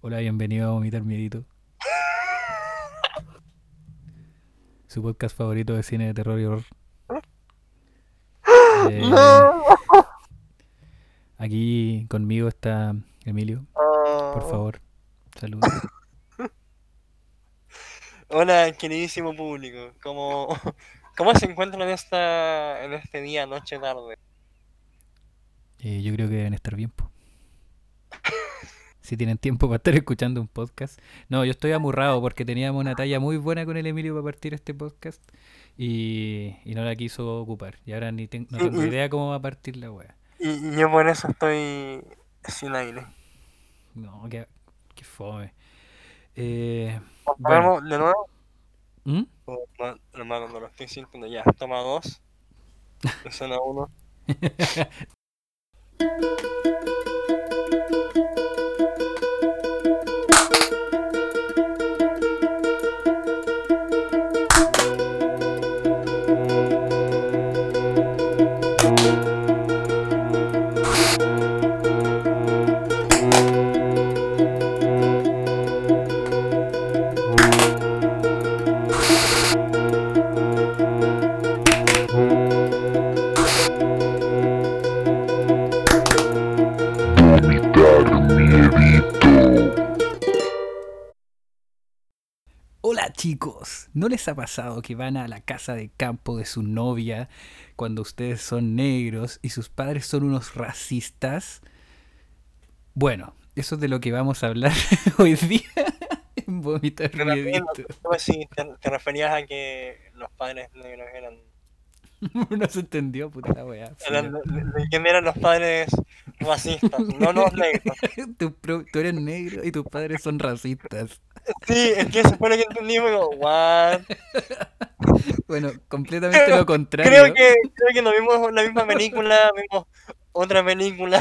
Hola, bienvenido a Vomitar Miedito. Su podcast favorito de cine de terror y horror. Eh, Aquí conmigo está Emilio. Por favor, saludos. Hola, queridísimo público. ¿Cómo, cómo se encuentran en, esta, en este día, noche, tarde? Eh, yo creo que deben estar bien. po. Si tienen tiempo para estar escuchando un podcast. No, yo estoy amurrado porque teníamos una talla muy buena con el Emilio para partir este podcast y, y no la quiso ocupar. Y ahora ni ten- no tengo idea cómo va a partir la wea. Y, y yo por eso estoy sin aire. No, qué, qué fome. Eh, Vamos de nuevo. ¿Mm? Oh, no, hermano, no lo estoy sintiendo ya. Toma dos. Escena uno. chicos, ¿no les ha pasado que van a la casa de campo de su novia cuando ustedes son negros y sus padres son unos racistas? Bueno, eso es de lo que vamos a hablar hoy día en te referías a que los padres negros eran. No se entendió, puta la weá. de, quién eran los padres racistas, no los negros. tú, tú eres negro y tus padres son racistas. Sí, es que eso fue lo que entendí. digo, what? Bueno, completamente lo contrario. Creo que, creo que nos vimos la misma película, vimos otra película.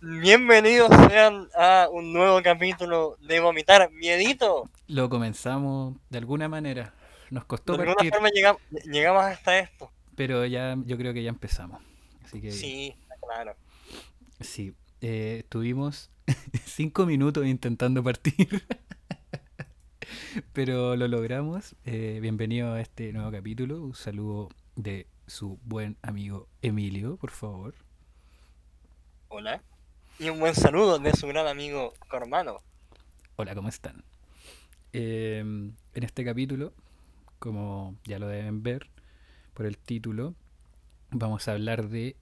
Bienvenidos sean a un nuevo capítulo de Vomitar Miedito. Lo comenzamos de alguna manera. Nos costó De alguna partir, forma llegamos, llegamos hasta esto. Pero ya yo creo que ya empezamos. Así que Sí, claro. Sí, eh, estuvimos cinco minutos intentando partir, pero lo logramos. Eh, bienvenido a este nuevo capítulo. Un saludo de su buen amigo Emilio, por favor. Hola. Y un buen saludo de su gran amigo Cormano. Hola, ¿cómo están? Eh, en este capítulo, como ya lo deben ver por el título, vamos a hablar de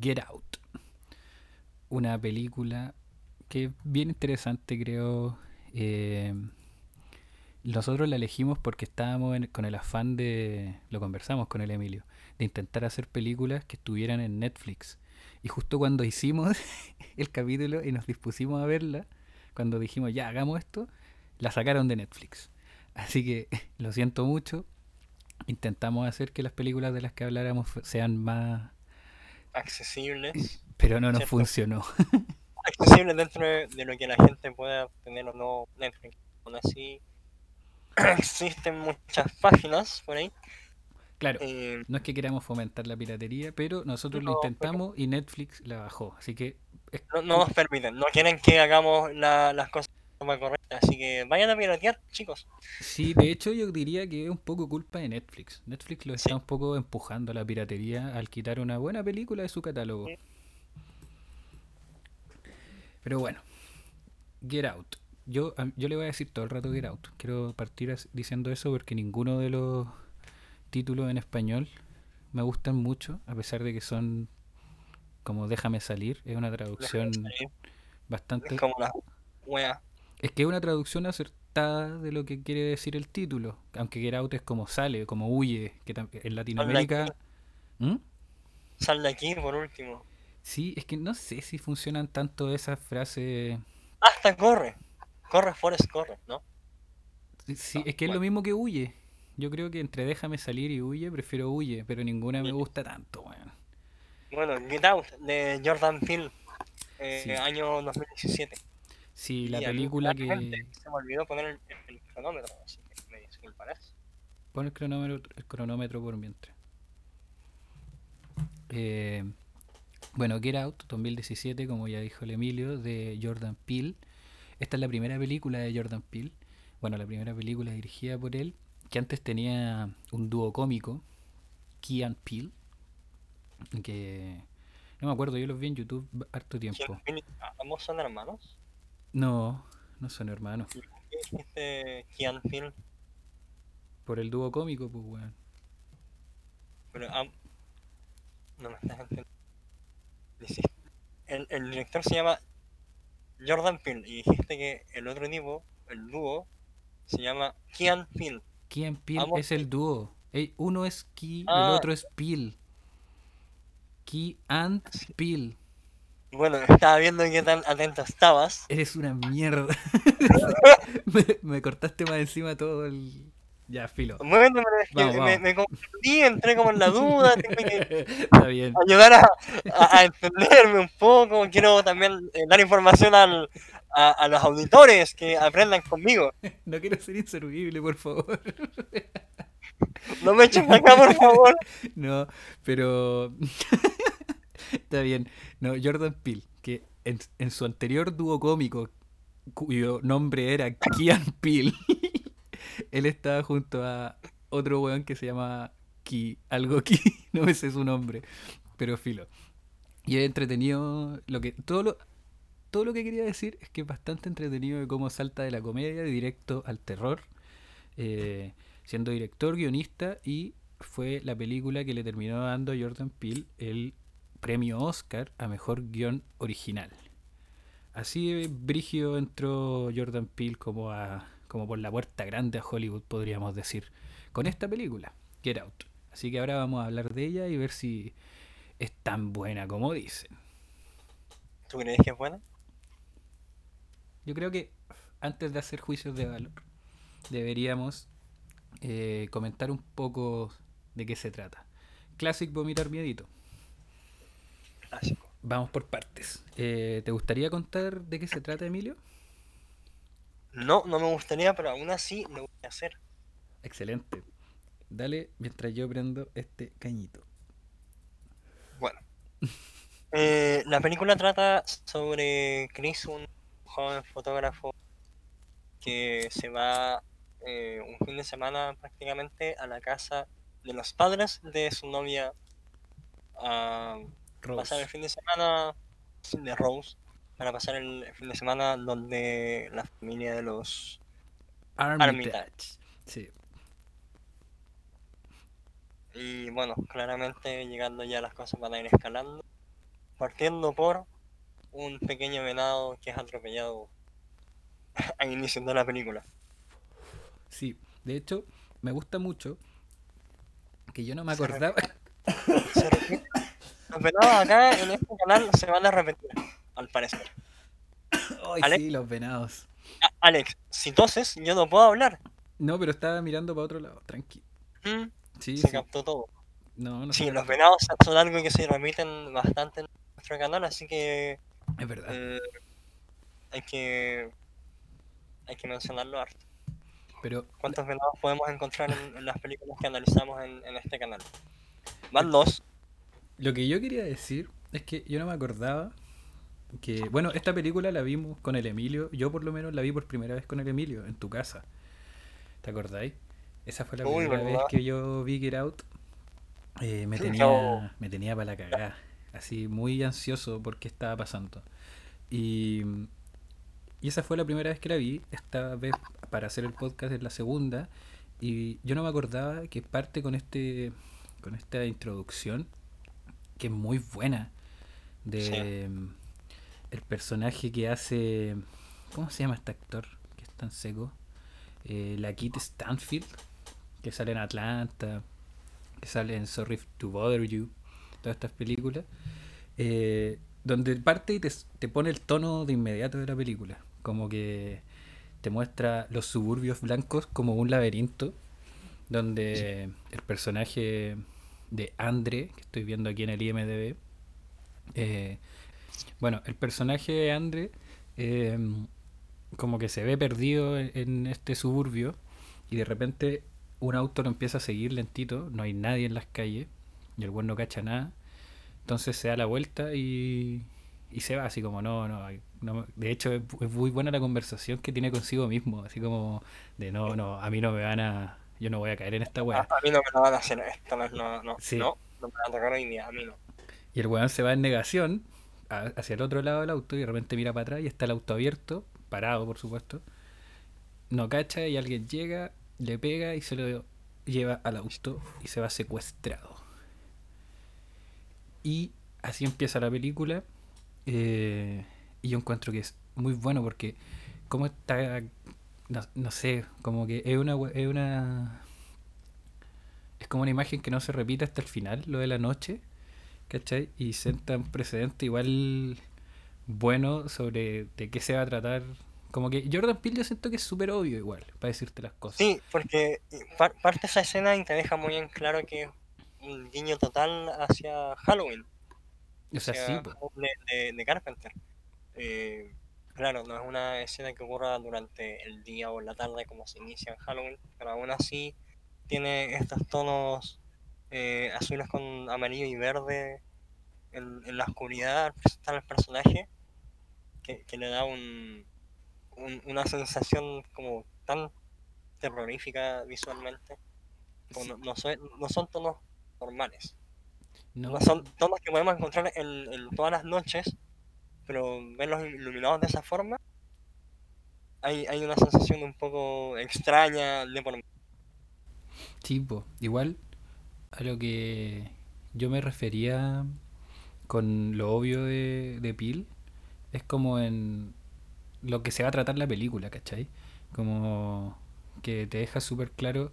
Get Out. Una película que es bien interesante, creo. Eh, nosotros la elegimos porque estábamos con el afán de, lo conversamos con el Emilio, de intentar hacer películas que estuvieran en Netflix. Y justo cuando hicimos el capítulo y nos dispusimos a verla, cuando dijimos ya hagamos esto, la sacaron de Netflix. Así que lo siento mucho. Intentamos hacer que las películas de las que habláramos sean más, Accesibles. pero no nos Cierto. funcionó. Accesibles dentro de, lo que la gente pueda obtener o no Netflix. Aún así, existen muchas páginas por ahí. Claro, eh, no es que queramos fomentar la piratería, pero nosotros lo intentamos y Netflix la bajó. Así que no, no nos permiten, no quieren que hagamos la- las cosas forma correcta. Así que vayan a piratear, chicos. Sí, de hecho yo diría que es un poco culpa de Netflix. Netflix lo está Sí. un poco empujando a la piratería al quitar una buena película de su catálogo. Sí. Pero bueno, Get Out. Yo, yo le voy a decir todo el rato Get Out. Quiero partir diciendo eso porque ninguno de los títulos en español me gustan mucho, a pesar de que son como Déjame salir. Es una traducción bastante... Es como la wea. Es que es una traducción acertada de lo que quiere decir el título. Aunque Get Out es como sale, como huye, que en Latinoamérica... ¿Mm? Sal de aquí por último. Sí, es que no sé si funcionan tanto esas frases... Hasta corre. Corre, Forrest, corre, ¿no? Sí, Ah, es que es lo bueno. mismo que huye. Yo creo que entre déjame salir y huye, prefiero huye, pero ninguna me gusta tanto, weón. Bueno, Get Out de Jordan Peele, eh, Sí. año 2017. Sí, la película que... Se me olvidó poner el, el cronómetro, así que me disculparás. Pon el cronómetro, el cronómetro por mientras. Eh, bueno, Get Out 2017, como ya dijo el Emilio, de Jordan Peele. Esta es la primera película de Jordan Peele. Bueno, la primera película dirigida por él, que antes tenía un dúo cómico, Kean Peele, que no me acuerdo, yo los vi en YouTube harto tiempo. ¿Ambos son hermanos? No, no son hermanos. ¿Qué dijiste Keanu Peele? Por el dúo cómico, pues weón. Pero am- no me estás entendiendo. El, el director se llama Jordan Peele y dijiste que el otro tipo, el dúo, se llama Keanu Peele. Kean Peele Ambos es el dúo. Uno es el Ah. otro es Peele. Key and Peele. Bueno, estaba viendo qué tan atento estabas. Eres una mierda. me, me cortaste más encima todo el. Ya, filo. Bueno, es que Vamos, me, vamos. me confundí, entré como en la duda, tengo que Está bien. ayudar a, a- a entenderme un poco. Quiero también eh, dar información al, a, a los auditores que aprendan conmigo. No quiero ser inservible, por favor. No me echen acá, por favor. No, pero. Está bien. No, Jordan Peele, que en, en su anterior dúo cómico, cuyo nombre era Kean Peele, él estaba junto a otro weón que se llama Ki, algo Ki, no me sé su nombre, pero filo. Y es entretenido, lo que todo lo, todo lo que quería decir es que es bastante entretenido de cómo salta de la comedia directo al terror, eh, siendo director, guionista y fue la película que le terminó dando a Jordan Peele el premio Oscar a mejor guion original. Así de brígido entró Jordan Peele como, a, como por la puerta grande a Hollywood, podríamos decir, con esta película, Get Out. Así que ahora vamos a hablar de ella y ver si es tan buena como dicen. ¿Tú crees que es buena? Yo creo que antes de hacer juicios de valor, deberíamos eh, comentar un poco de qué se trata. Classic vomitar miedito. Clásico. Vamos por partes. Eh, ¿Te gustaría contar de qué se trata, Emilio? No, no me gustaría, pero aún así lo voy a hacer. Excelente. Dale mientras yo prendo este cañito. Bueno. Eh, la película trata sobre Chris, un joven fotógrafo que se va eh, un fin de semana prácticamente a la casa de los padres de su novia a pasar el fin de semana de Rose para pasar el fin de semana donde la familia de los Armitage. Sí. y bueno claramente llegando ya las cosas van a ir escalando partiendo por un pequeño venado que es atropellado al inicio de la película Sí. De hecho, me gusta mucho que yo no me acordaba. Se los venados acá en este canal se van a repetir al parecer Ay, Alex. sí, los venados. A- Alex si toses yo no puedo hablar No, pero estaba mirando para otro lado. Tranqui. ¿Mm? Sí, se sí. captó todo No, no Sí, los venados son algo que se repiten bastante en nuestro canal, así que Es verdad. eh, hay que hay que mencionarlo harto. Pero ¿Cuántos venados podemos encontrar en, en las películas que analizamos en, en este canal? Van dos. Lo que yo quería decir es que yo no me acordaba que, bueno, esta película la vimos con el Emilio, yo por lo menos la vi por primera vez con el Emilio, en tu casa. ¿Te acordáis? Esa fue la Uy, primera vez que yo vi Get Out. Eh, me tenía, me tenía para la cagada, así muy ansioso por qué estaba pasando. Y, y esa fue la primera vez que la vi, esta vez para hacer el podcast es la segunda, y yo no me acordaba que parte con este con esta introducción que es muy buena de el personaje que hace ¿cómo se llama este actor que es tan seco? Eh, la Kit Stanfield que sale en Atlanta que sale en Sorry to Bother You todas estas películas eh, donde parte y te, te pone el tono de inmediato de la película como que te muestra los suburbios blancos como un laberinto donde el personaje de Andre, que estoy viendo aquí en el IMDB, eh, bueno, el personaje de Andre eh, como que se ve perdido en, en este suburbio y de repente un auto lo empieza a seguir lentito, no hay nadie en las calles y el buen no cacha nada, entonces se da la vuelta y, y se va así como, no, no, no de hecho es, es muy buena la conversación que tiene consigo mismo, así como de, no, no, a mí no me van a, yo no voy a caer en esta weá. a mí no me lo van a hacer esta no, no, Sí. no, no me van a tocar hoy día, a mí no. Y el weón se va en negación a- hacia el otro lado del auto y de repente mira para atrás y está el auto abierto, parado por supuesto. No cacha y alguien llega, le pega y se lo lleva al auto y se va secuestrado. Y así empieza la película. eh, y yo encuentro que es muy bueno porque como está, no, no sé, como que es una, es una... Es como una imagen que no se repite hasta el final, lo de la noche. ¿cachai? Y senta un precedente igual bueno sobre de qué se va a tratar. Como que Jordan Peele yo siento que es súper obvio igual, para decirte las cosas. Sí, porque par- parte esa escena y te deja muy en claro que es un guiño total hacia Halloween, o sea, sí, hacia de, de- de Carpenter. Eh, claro, no es una escena que ocurra durante el día o la tarde como se inicia en Halloween, pero aún así tiene estos tonos eh, azules con amarillo y verde en, en la oscuridad al presentar al personaje que, que le da un, un- una sensación como tan terrorífica visualmente. Como No, no son, no son tonos normales. No, No son tonos que podemos encontrar en, en todas las noches, pero verlos iluminados de esa forma, hay, hay una sensación un poco extraña de por sí. Igual a lo que yo me refería con lo obvio de, de Peele es como en lo que se va a tratar la película, ¿cachai? Como que te deja súper claro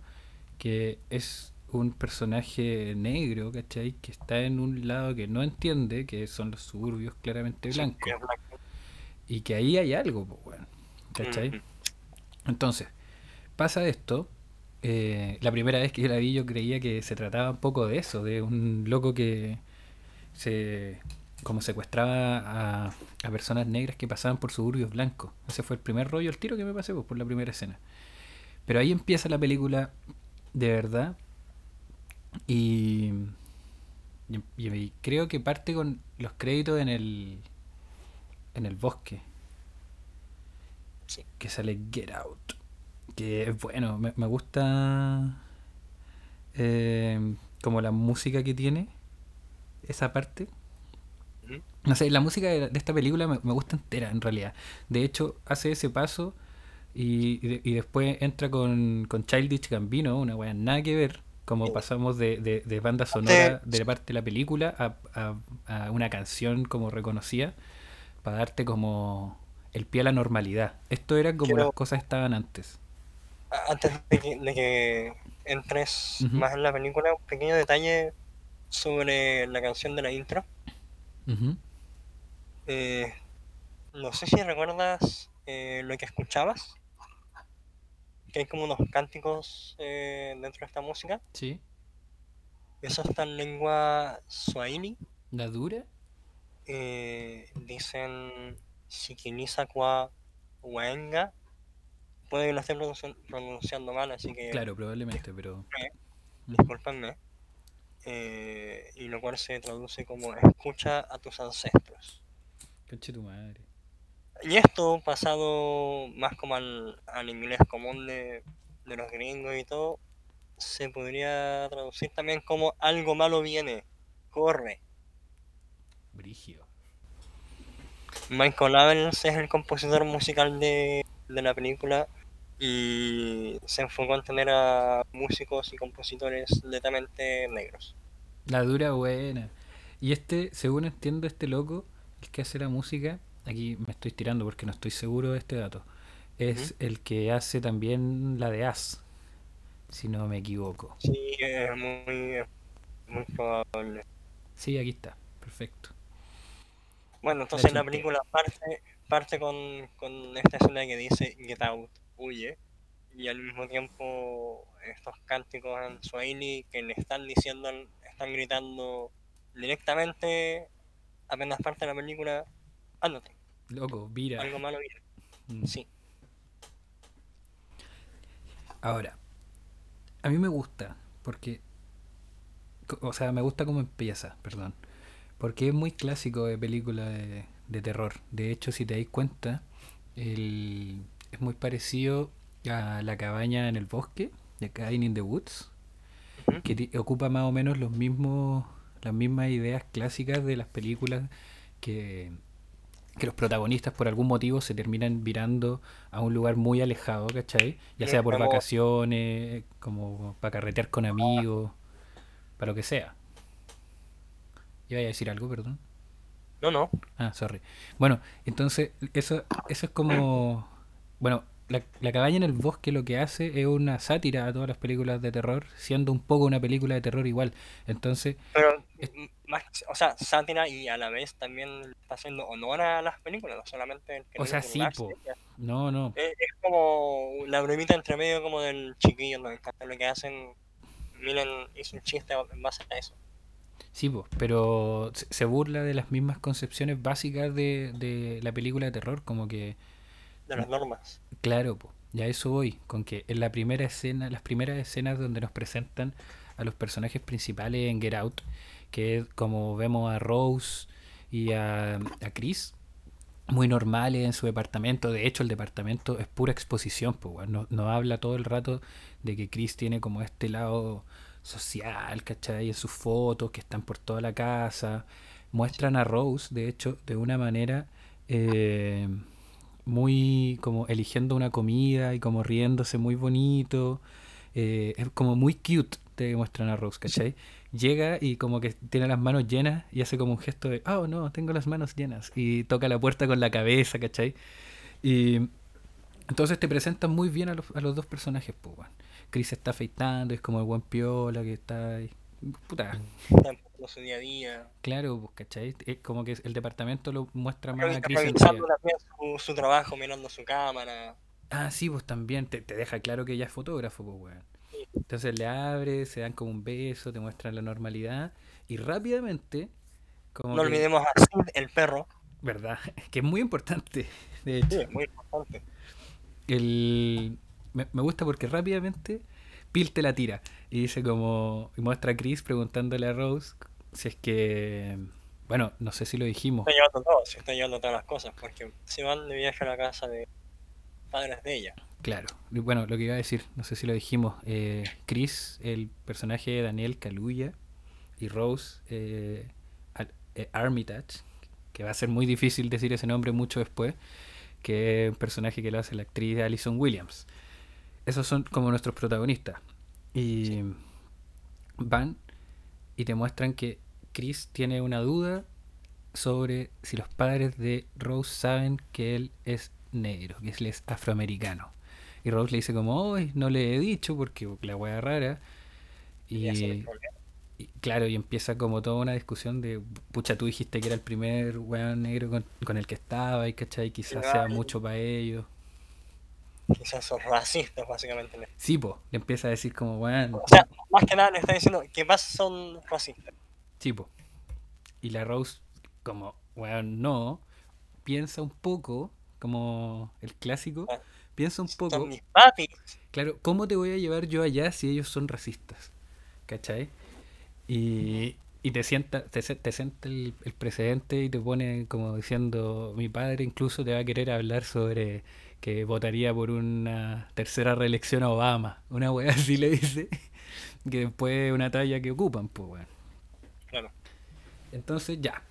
que es un personaje negro, ¿cachai? Que está en un lado que no entiende, que son los suburbios claramente blancos. Y que ahí hay algo, pues, weón. ¿Cachai? Entonces, pasa esto. eh, la primera vez que yo la vi, yo creía que se trataba un poco de eso, de un loco que se como secuestraba a, a personas negras que pasaban por suburbios blancos. Ese fue el primer rollo, el tiro que me pasé pues, por la primera escena. Pero ahí empieza la película de verdad. Y, y, y creo que parte con los créditos en el en el bosque. Sí. Que sale Get Out. Que es bueno, me, me gusta eh, como la música que tiene. Esa parte. No sé, la música de, de esta película me, me gusta entera en realidad. De hecho, hace ese paso y, y de- y después entra con, con Childish Gambino, una weá nada que ver. Como Sí. pasamos de, de, de banda sonora de la parte de la película a, a- a una canción como reconocida para darte como el pie a la normalidad. Esto era como Quiero- las cosas estaban antes. Antes de que, de que entres más en la película, un pequeño detalle sobre la canción de la intro. Eh, no sé si recuerdas eh, lo que escuchabas. Que hay como unos cánticos eh, dentro de esta música. Sí. Eso está en lengua swahili. La dura. eh, dicen Sikiliza kwa Wenga. Puede que lo esté pronuncian- pronunciando mal, así que Claro, probablemente, pero. discúlpenme. Eh, y lo cual se traduce como escucha a tus ancestros. Conche tu madre. Y esto pasado más como al, al inglés común de, de los gringos y todo, se podría traducir también como algo malo viene, corre. Brigio. Michael Abels es el compositor musical de, de la película y se enfocó en tener a músicos y compositores netamente negros. La dura buena. Y este, según entiendo, este loco, el que hace la música, aquí me estoy tirando porque no estoy seguro de este dato, es el que hace también la de As, si no me equivoco. Sí, es muy, muy probable. Sí, aquí está. Perfecto. Bueno, entonces la chunté. película parte, parte con, con esta escena que dice Get Out, huye, y al mismo tiempo estos cánticos en Swahili que le están diciendo, están gritando directamente, apenas parte la película, ándate, Loco, vira. algo malo viene. Mm. Sí, Ahora, a mí me gusta, porque, o sea, me gusta cómo empieza, perdón, porque es muy clásico de película de, de terror. De hecho, si te dais cuenta, el, es muy parecido a la cabaña en el bosque, de Cabin in the Woods, que ocupa más o menos los mismos, las mismas ideas clásicas de las películas que, que los protagonistas por algún motivo se terminan virando a un lugar muy alejado, ¿cachai? Ya sea por vacaciones, como para carretear con amigos, para lo que sea. Iba a decir algo, perdón. No, no. Ah, sorry. Bueno, entonces, eso, eso es como. Bueno, la, la cabaña en el bosque lo que hace es una sátira a todas las películas de terror, siendo un poco una película de terror igual. Entonces, Pero, Es- más, o sea, sátira y a la vez también está haciendo honor a las películas, no solamente el O sea, sí, po. no, no. Es, es como la bromita entre medio como del chiquillo, encanta lo que hacen. Miren, hizo un chiste en base a eso. Sí, po, pero se, burla de las mismas concepciones básicas de, de la película de terror, como que, De las normas. claro, po, ya a eso voy, con que en la primera escena, las primeras escenas donde nos presentan a los personajes principales en Get Out, que como vemos a Rose y a, a Chris, muy normales en su departamento. De hecho, el departamento es pura exposición, pues, no habla todo el rato de que Chris tiene como este lado social, ¿cachai? En sus fotos que están por toda la casa. Muestran a Rose, de hecho, de una manera eh, muy como eligiendo una comida y como riéndose muy bonito. Eh, es como muy cute, te muestran a Rose, ¿cachai? Llega y como que tiene las manos llenas y hace como un gesto de, oh no, tengo las manos llenas. Y toca la puerta con la cabeza, ¿cachai? Y entonces te presentan muy bien a los, a los dos personajes, pues, weón. Chris se está afeitando, es como el buen piola que está ahí. Puta, por su día a día. claro, pues, ¿cachai? Es como que el departamento lo muestra más a Chris también su, su trabajo, mirando su cámara. Ah, sí, pues también te, te deja claro que ella es fotógrafo, pues, weón. Sí. Entonces le abre, se dan como un beso, te muestran la normalidad y rápidamente, como No que- olvidemos a Sid, el perro. ¿verdad? Que es muy importante, de Sí, hecho. es muy importante. El, me, me gusta porque rápidamente Pil te la tira y dice como, y muestra a Chris preguntándole a Rose si es que, bueno, no sé si lo dijimos, Está llevando todo, se está llevando todas las cosas, porque se van de viaje a la casa de padres de ella. Claro, y bueno, lo que iba a decir, no sé si lo dijimos, eh, Chris, el personaje de Daniel Kaluuya, y Rose eh, eh, Armitage, que va a ser muy difícil decir ese nombre mucho después, que es un personaje que lo hace la actriz Alison Williams. Esos son como nuestros protagonistas. Y van y te muestran que Chris tiene una duda sobre si los padres de Rose saben que él es negro, que él es afroamericano. Y Rose le dice como, hoy no le he dicho porque la wea rara. Y claro, y empieza como toda una discusión de, pucha, tú dijiste que era el primer weón negro con, con el que estaba y cachai, quizás sea mucho para ellos. Quizás son racistas, básicamente. Sí, po, le empieza a decir como, weón, O sea, más que nada le está diciendo que más son racistas. sí, po. Y la Rose, como, weón, no, piensa un poco, como el clásico, Ah, piensa un poco, Son mis papis. claro, ¿cómo te voy a llevar yo allá si ellos son racistas? ¿Cachai? Y, y te sienta, te, te sienta el, el precedente y te pone como diciendo, mi padre incluso te va a querer hablar sobre que votaría por una tercera reelección a Obama. Una weá así le dice, que después es una talla que ocupan, pues weón. Claro. Entonces ya,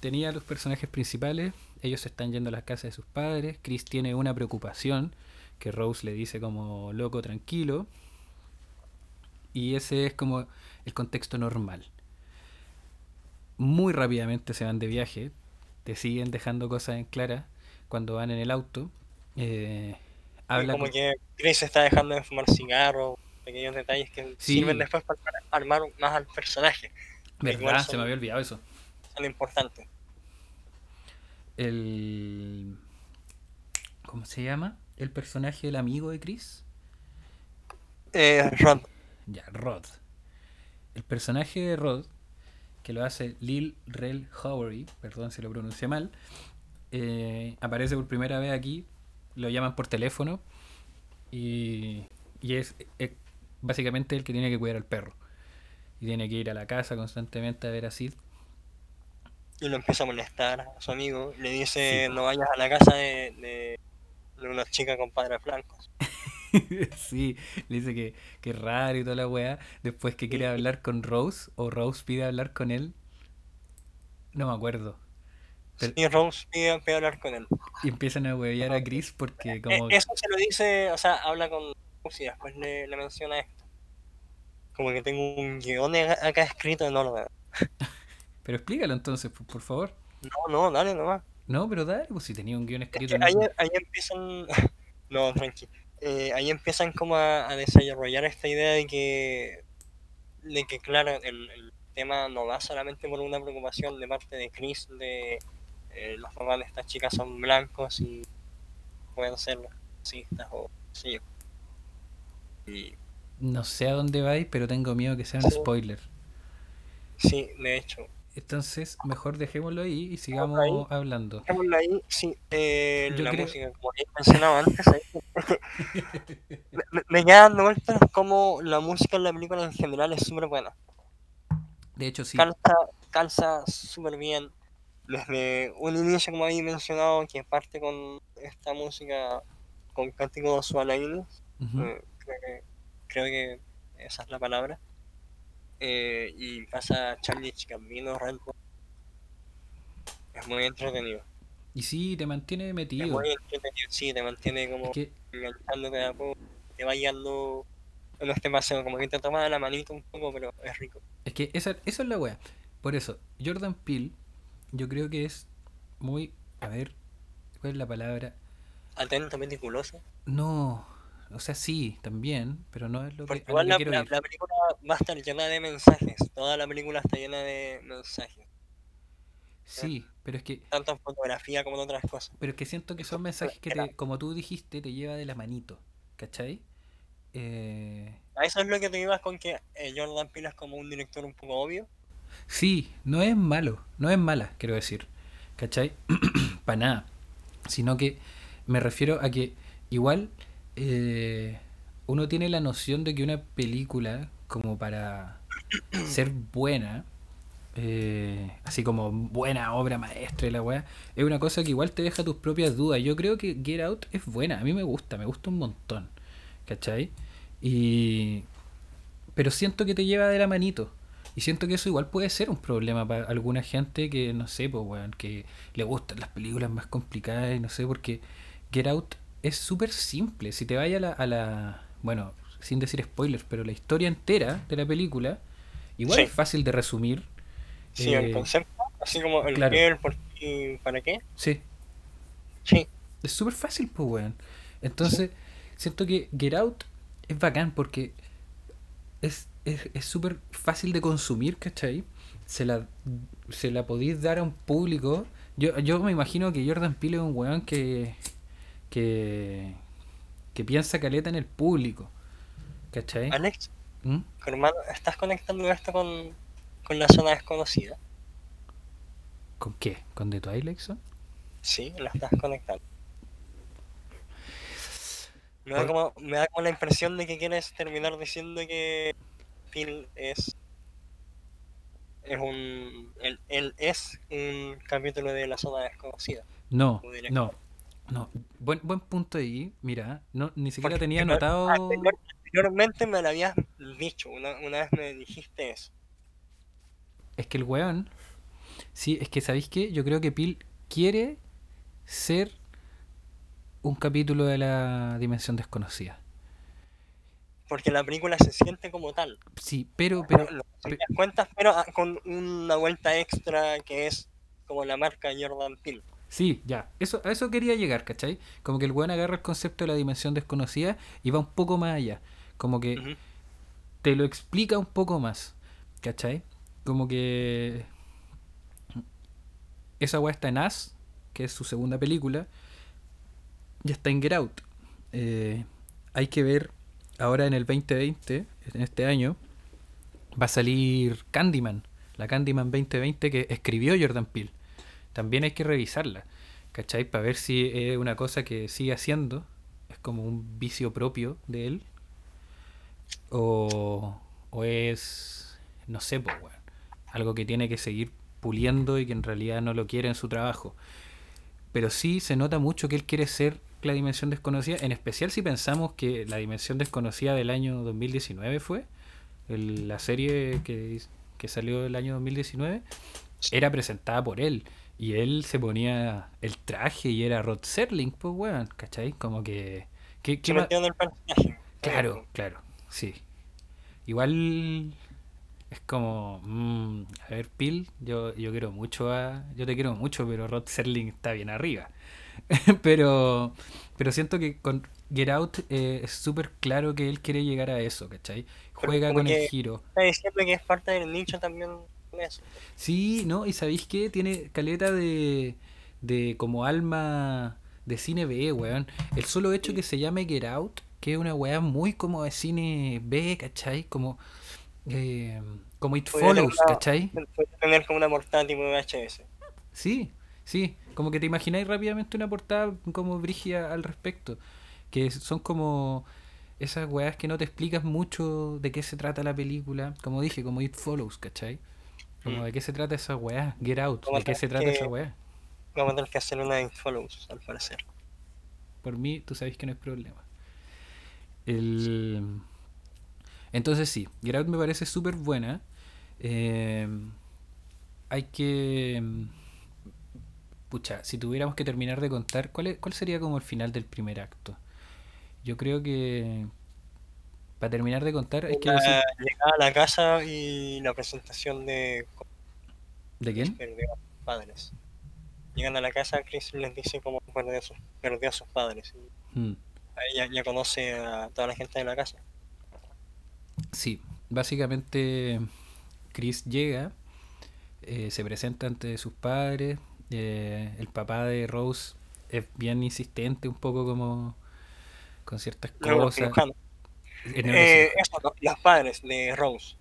tenía los personajes principales, ellos se están yendo a las casas de sus padres, Chris tiene una preocupación que Rose le dice como loco, tranquilo, y ese es como el contexto normal. Muy rápidamente se van de viaje, te siguen dejando cosas en clara cuando van en el auto. eh, habla como con- que Chris está dejando de fumar cigarros, pequeños detalles que Sí. sirven después para armar más al personaje. ¿Verdad? Se son- me había olvidado eso. Es lo importante. El... ¿Cómo se llama? El personaje del amigo de Chris. Eh, Rod, Ya, Rod. El personaje de Rod, que lo hace Lil Rel Howery, perdón si lo pronuncié mal, eh, aparece por primera vez aquí, lo llaman por teléfono y, y es, es básicamente el que tiene que cuidar al perro. Y tiene que ir a la casa constantemente a ver a Sid. y lo empieza a molestar a su amigo. Le dice, Sí, no vayas a la casa de, de, chica con padres blancos. sí, le dice que, que raro y toda la weá. Después que quiere Y, hablar con Rose, o Rose pide hablar con él, no me acuerdo. Pero, y Rose pide, pide hablar con él. y empiezan a huevear a Chris porque E- como... Eso se lo dice, o sea, habla con Rose y después le, le menciona esto. Como que tengo un guion acá escrito enorme. Pero explícalo entonces, por, por favor. No, no, dale nomás. No, pero dale, pues si tenía un guion Es escrito que ahí, ahí empiezan. No, tranqui. Eh, ahí empiezan como a, a desarrollar esta idea de que. De que, claro, el, el tema no va solamente por una preocupación de parte de Chris de. eh, los papás de estas chicas son blancos y pueden ser racistas o sí. Y No sé a dónde vais, pero tengo miedo que sea un sí, spoiler. sí, de hecho. Entonces, mejor dejémoslo ahí y Ahí, sigamos hablando. dejémoslo ahí, sí, eh, Yo la creo... música, como ya mencionaba antes, ahí, me, me- queda dando vueltas como la música en la película en general es súper buena. De hecho, sí. Calza, calza súper bien. Desde un inicio, como había mencionado, que parte con esta música con cánticos sualaínos, Ujú. eh, creo, que, creo que esa es la palabra. Eh, y pasa Charlie Red Bull. Es muy entretenido. Y sí, te mantiene Es metido. muy entretenido, sí, te mantiene Es como que, enganchándote a poco, te va guiando en este paseo, como que te toma la manito un poco, pero es rico. es que esa, eso es la wea. Por eso, Jordan Peele, yo creo que es muy. A ver, ¿cuál es la palabra? Atento, meticuloso. No, o sea, sí, también, pero no es lo que, Porque lo igual que la, película va a estar llena de mensajes. Toda la película está llena de mensajes. Sí, pero es que, Tanto en fotografía como en otras cosas. pero es que siento que son mensajes que te, como tú dijiste, te lleva de la manito, ¿cachai? Eh, A eso es lo que te ibas con que eh, Jordan Peele es como un director un poco obvio. sí, no es malo, no es mala, quiero decir, ¿cachai? Para nada, sino que me refiero a que igual eh, uno tiene la noción de que una película, como para ser buena, eh, así como buena obra maestra y la weá, es una cosa que igual te deja tus propias dudas. Yo creo que Get Out es buena, a mí me gusta, me gusta un montón, ¿cachai? Y... Pero siento que te lleva de la manito. Y siento que eso igual puede ser un problema para alguna gente que, no sé, pues, weón, que le gustan las películas más complicadas y no sé, porque Get Out es súper simple. Si te vayas a la, a la. Bueno, sin decir spoilers, pero la historia entera de la película, igual Sí. es fácil de resumir. Sí, el Eh, concepto, así como el claro. qué, el por qué para qué. sí, Sí, es súper fácil, pues, weón. sí. Entonces, siento que Get Out es bacán porque es es es súper fácil de consumir, ¿cachai? Se la, se la podéis dar a un público. Yo, yo me imagino que Jordan Peele es un weón que, que, que piensa caleta en el público, ¿cachai? Alex, ¿Mm? hermano, ¿estás conectando esto con, con la zona desconocida? ¿Con qué? ¿Con The Twilight Zone? Sí, la estás conectando. Me da como, me da como la impresión de que quieres terminar diciendo que Phil es es un él, él es un capítulo de la zona desconocida No, no, no. Buen, buen punto ahí. Mira, no, ni siquiera Porque tenía anotado. anterior- anteriormente me lo habías dicho, una, una vez me dijiste eso. Es que el weón. Sí, es que ¿sabéis qué? Yo creo que Pil quiere ser un capítulo de la dimensión desconocida. Porque la película se siente como tal. Sí, pero, pero, No, no, pe- si te das cuenta, pero ah, con una vuelta extra que es como la marca Jordan Peele. Sí, ya. Eso, a eso quería llegar, ¿cachai? Como que el weón agarra el concepto de la dimensión desconocida y va un poco más allá. Como que te lo explica un poco más, ¿cachai? Como que esa weá está en As, que es su segunda película, y está en Get Out. Eh, hay que ver, ahora en el 2020, en este año, va a salir Candyman, la Candyman 2020 que escribió Jordan Peele. También hay que revisarla, ¿cachai? Para ver si es una cosa que sigue haciendo, es como un vicio propio de él, o, o es, no sé, pues, weón, algo que tiene que seguir puliendo y que en realidad no lo quiere en su trabajo. Pero sí se nota mucho que él quiere ser la dimensión desconocida, en especial si pensamos que la dimensión desconocida del año 2019 fue, el- la serie que, que salió el año 2019, era presentada por él. Y él se ponía el traje y era Rod Serling, pues weón, ¿cachai? Como que... ¿qué, qué Se ma- metió en el personaje. Claro, claro, sí. Igual es como, mm, a ver, Pil, yo, yo quiero mucho a, yo te quiero mucho, pero Rod Serling está bien arriba. pero, pero siento que con Get Out eh, es súper claro que él quiere llegar a eso, ¿cachai? Juega con el que- giro. Está diciendo que es parte del nicho también Sí, ¿no? Y sabéis qué? Tiene caleta de, de como alma de cine B, weón. El solo hecho que se llame Get Out, que es una weá muy como de cine B, ¿cachai? Como, eh, como It Podría Follows, una- ¿cachai? Tener como una portada tipo VHS. Sí, sí. Como que te imagináis rápidamente una portada como brígida al respecto. Que son como esas weas que no te explicas mucho de qué se trata la película. Como dije, como It Follows, ¿cachai? Como Mm. de qué se trata esa weá. Get Out, de qué se trata que- esa weá. Vamos a tener que hacer una Follows, al parecer. Por mí, tú sabes que no es problema. El... Entonces sí, Get Out me parece súper buena. Eh, hay que... Pucha, si tuviéramos que terminar de contar, ¿cuál, es- ¿cuál sería como el final del primer acto? Yo creo que... Para terminar de contar hay que La decir... llegada a la casa y la presentación de ¿De quién? perdió a sus padres. Llegan a la casa, Chris les dice cómo perdió a sus, perdió a sus padres. Y Mm. ahí ya, conoce a toda la gente de la casa. Sí, básicamente Chris llega, eh, se presenta ante sus padres, eh, el papá de Rose es bien insistente, un poco como con ciertas cosas. Eh, eso, los padres de Rose.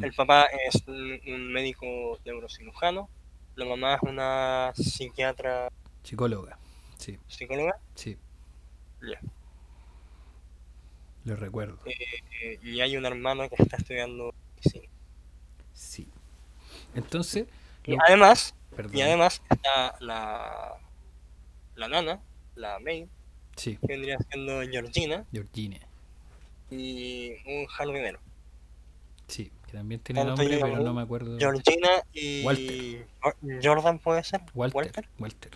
El papá es un, un médico neurocirujano. La mamá es una psiquiatra Psicóloga, sí, psicóloga. sí, Ya. lo recuerdo. Eh, y hay un hermano que está estudiando medicina. Sí. Entonces, Y lo- además, perdón, y además está la, la nana, la sí, que vendría siendo Georgina, Georgina, y un jardinero. sí, que también tiene Tanto nombre, pero no me acuerdo. Georgina y Walter. Jor- Jordan puede ser. Walter, Walter. Walter.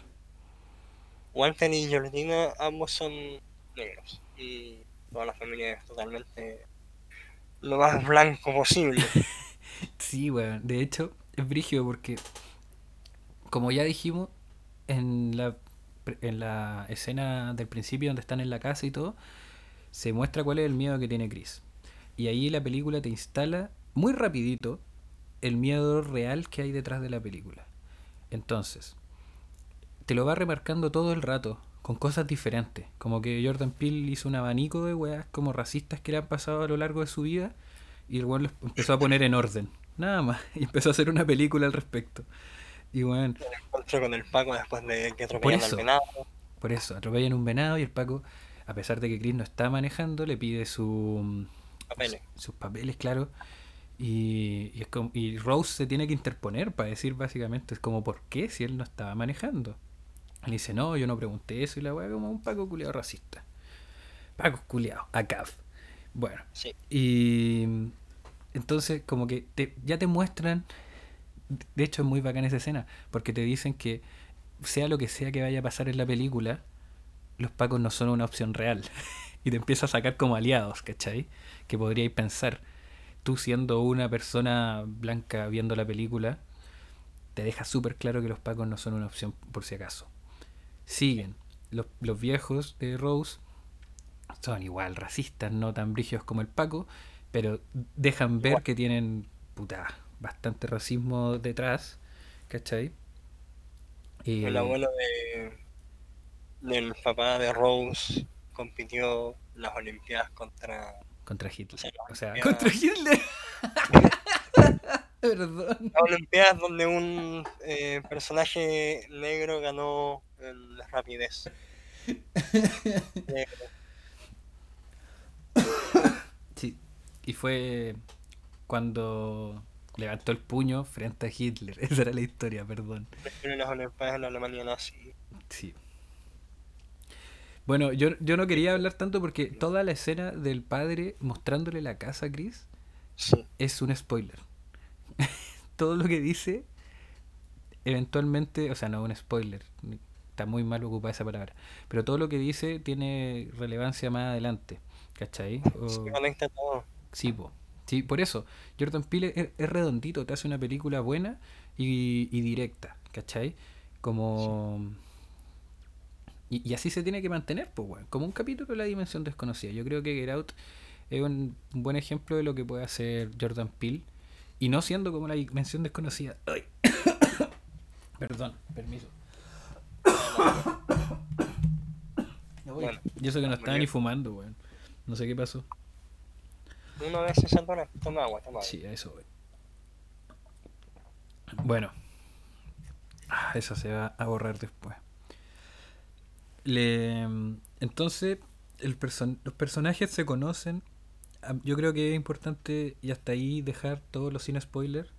Walter y Georgina ambos son negros. Y toda la familia es totalmente lo más blanco posible. Sí, weón. De hecho, es brígido porque, como ya dijimos, en la, en la escena del principio donde están en la casa y todo, se muestra cuál es el miedo que tiene Chris. Y ahí la película te instala muy rapidito el miedo real que hay detrás de la película. Entonces, te lo va remarcando todo el rato con cosas diferentes. Como que Jordan Peele hizo un abanico de weas como racistas que le han pasado a lo largo de su vida y el weón los empezó a poner en orden. Nada más. Y empezó a hacer una película al respecto. Y bueno, El encuentro con el Paco después de que Por atropellan al venado. por eso, atropellan un venado y el Paco, a pesar de que Chris no está manejando, le pide su, Papeles. sus papeles, claro. Y, y es como- y Rose se tiene que interponer para decir básicamente, es como, ¿por qué si él no estaba manejando? Le dice, no, yo no pregunté eso y la weá como un Paco culiado racista. Paco culiado, ACAF. Bueno, Sí. y entonces como que te- ya te muestran, de hecho es muy bacana esa escena, porque te dicen que sea lo que sea que vaya a pasar en la película, los pacos no son una opción real. y te empieza a sacar como aliados, ¿cachai? Que podríais pensar, tú siendo una persona blanca viendo la película, te deja súper claro que los pacos no son una opción por si acaso. Siguen. Los, los viejos de Rose son igual racistas, no tan brígidos como el Paco, pero dejan ver que tienen puta, bastante racismo detrás, ¿cachai? Y- El abuelo de, del papá de Rose compitió en las Olimpiadas contra. contra Hitler. O sea, ya. contra Hitler. Perdón. Las Olimpiadas donde un eh, personaje negro ganó en la rapidez. Sí. Y fue cuando Levantó el puño frente a Hitler. Esa era la historia, perdón. Las Olimpiadas en la Alemania nazi. Sí. Bueno, yo, yo no quería hablar tanto porque toda la escena del padre mostrándole la casa a Chris Sí. es un spoiler. Todo lo que dice, eventualmente, o sea, no un spoiler, está muy mal ocupada esa palabra, pero todo lo que dice tiene relevancia más adelante, ¿cachai? O- Se conecta todo. sí, po. sí, por eso, Jordan Peele es, es redondito, te hace una película buena y, y directa, ¿cachai? Como... Y, y así se tiene que mantener, pues, weón. Como un capítulo de la dimensión desconocida. Yo creo que Get Out es un buen ejemplo de lo que puede hacer Jordan Peele. Y no siendo como la dimensión desconocida. Ay. Perdón, permiso. Bueno, Yo sé que no estaba bien. ni fumando, weón. No sé qué pasó. Una vez se atora, toma agua, toma agua. Sí, a eso voy. Bueno. Ah, Eso se va a borrar después. Le, entonces, el person- los personajes se conocen. Ah, Yo creo que es importante y hasta ahí dejar todos los sin spoiler.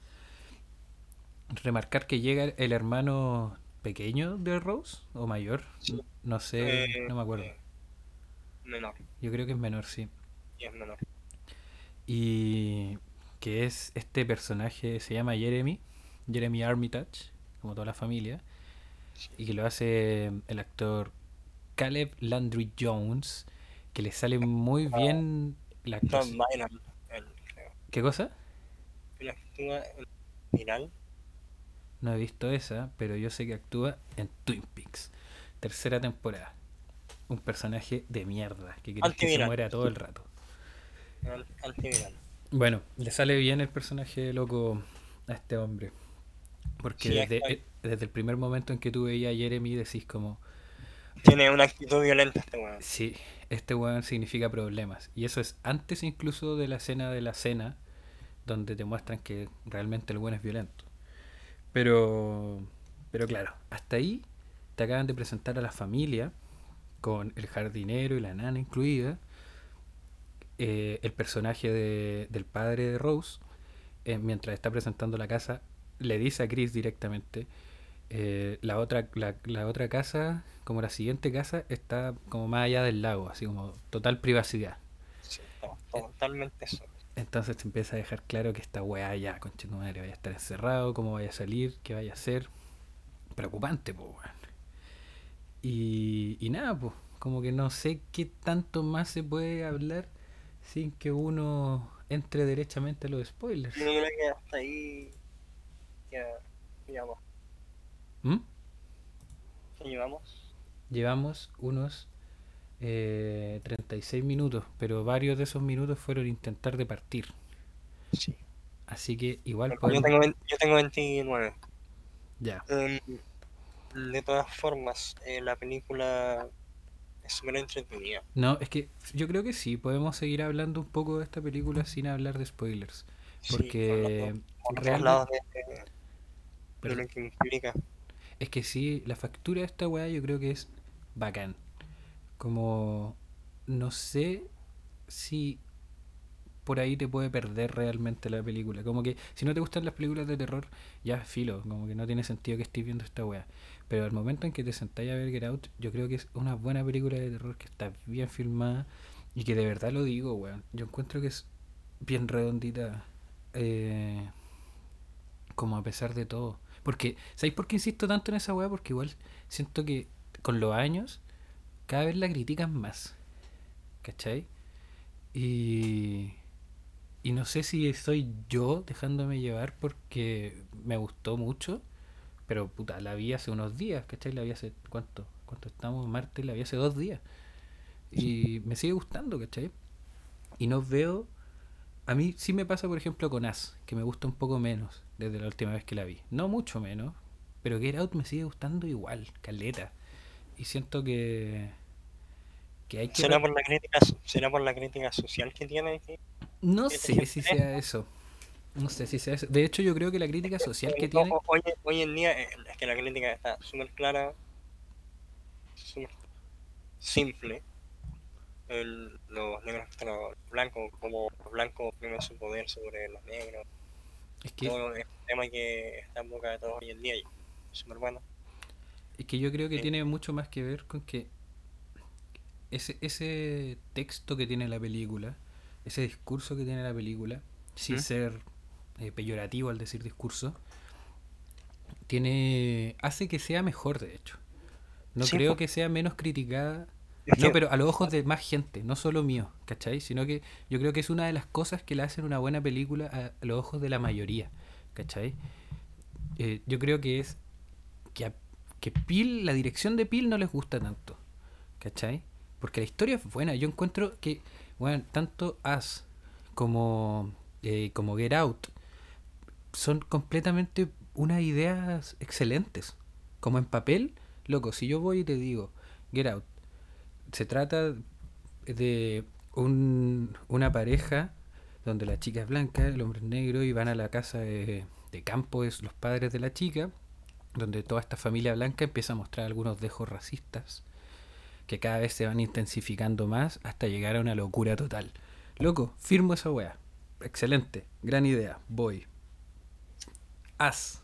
Remarcar que llega el hermano pequeño de Rose o mayor. Sí. No sé, Eh, no me acuerdo. eh, menor, Yo creo que es menor, sí. y es menor. Y que es este personaje, se llama Jeremy, Jeremy Armitage, como toda la familia, y que lo hace el actor Caleb Landry Jones, que le sale muy bien la actuación. ¿Qué cosa? Él actúa en. No he visto esa, pero yo sé que actúa en Twin Peaks, tercera temporada. Un personaje de mierda, que querés que se muera todo el rato. Bueno, le sale bien el personaje loco a este hombre. Porque Sí, desde, desde el primer momento en que tú veías a Jeremy decís como, Tiene una actitud violenta este weón. sí, este weón significa problemas. Y eso es antes incluso de la escena de la cena, donde te muestran que realmente el weón es violento. Pero, pero claro, hasta ahí te acaban de presentar a la familia, con el jardinero y la nana incluida, eh, el personaje de- del padre de Rose, eh, mientras está presentando la casa, le dice a Chris directamente, eh, la, otra, la, la otra casa, como la siguiente casa, está como más allá del lago, así como total privacidad. Sí, to- totalmente solo. Entonces te empieza a dejar claro que esta weá ya, conche madre, vaya a estar encerrado, cómo vaya a salir, qué vaya a hacer. Preocupante, pues, weón. Y, y nada, pues, como que no sé qué tanto más se puede hablar sin que uno entre derechamente a los spoilers. Yo creo que hasta ahí ya llevamos. ¿Mm? ¿Qué llevamos? Llevamos unos eh, 36 minutos, pero varios de esos minutos fueron intentar de partir. Sí. Así que igual Yo podemos... tengo, yo tengo 29. Ya. Em, de todas formas, eh, la película es súper entretenida. No, es que yo creo que sí, podemos seguir hablando un poco de esta película sin hablar de spoilers. Sí, Porque por los dos- por los dos realmente- lados de, de- lo que implica. Es que sí, la factura de esta weá yo creo que es bacán. Como no sé si por ahí te puede perder realmente la película. Como que si no te gustan las películas de terror, ya filo, como que no tiene sentido que estés viendo esta weá. Pero al momento en que te sentáis a ver Get Out, yo creo que es una buena película de terror que está bien filmada y que de verdad lo digo, weón. Yo encuentro que es bien redondita. eh, como a pesar de todo. Porque, ¿sabéis por qué insisto tanto en esa weá? Porque igual siento que con los años cada vez la critican más. ¿Cachai? Y, y no sé si soy yo dejándome llevar porque me gustó mucho, pero puta, la vi hace unos días, ¿cachai? La vi hace, ¿cuánto? ¿Cuánto estamos? Martes, la vi hace dos días. Y me sigue gustando, ¿cachai? Y no veo... A mí sí me pasa, por ejemplo, con As, que me gusta un poco menos desde la última vez que la vi. No mucho menos, pero Get Out me sigue gustando igual, caleta. Y siento que... Que hay que... ¿Será por la crítica, será por la crítica social que tiene? que- No que sé si sea eso. No sé si sea eso. De hecho, yo creo que la crítica social que tiene... hoy en día eh, es que la crítica está súper clara, súper simple. El- los negros contra los blancos, como los blancos oprimen su poder sobre los negros. Es que, Todo es un tema que está en boca de todos hoy en día y es súper bueno. es que yo creo que Sí. tiene mucho más que ver con que ese, ese texto que tiene la película, ese discurso que tiene la película, sin ¿Mm? ser eh, peyorativo al decir discurso, tiene hace que sea mejor, de hecho. No Sí, creo que sea menos criticada. No, pero a los ojos de más gente, no solo mío, ¿cachai? Sino que yo creo que es una de las cosas que le hacen una buena película a, los ojos de la mayoría, ¿cachai? Eh, yo creo que es que, a, que Peel, la dirección de Peel no les gusta tanto, ¿cachai? Porque la historia es buena. Yo encuentro que, bueno, tanto Us como, eh, como Get Out son completamente unas ideas excelentes. Como en papel, loco, si yo voy y te digo, Get Out, se trata de un- una pareja donde la chica es blanca, el hombre es negro y van a la casa de, de campo de los padres de la chica, donde toda esta familia blanca empieza a mostrar algunos dejos racistas que cada vez se van intensificando más hasta llegar a una locura total. Loco, firmo esa wea. Excelente, gran idea, voy. Haz.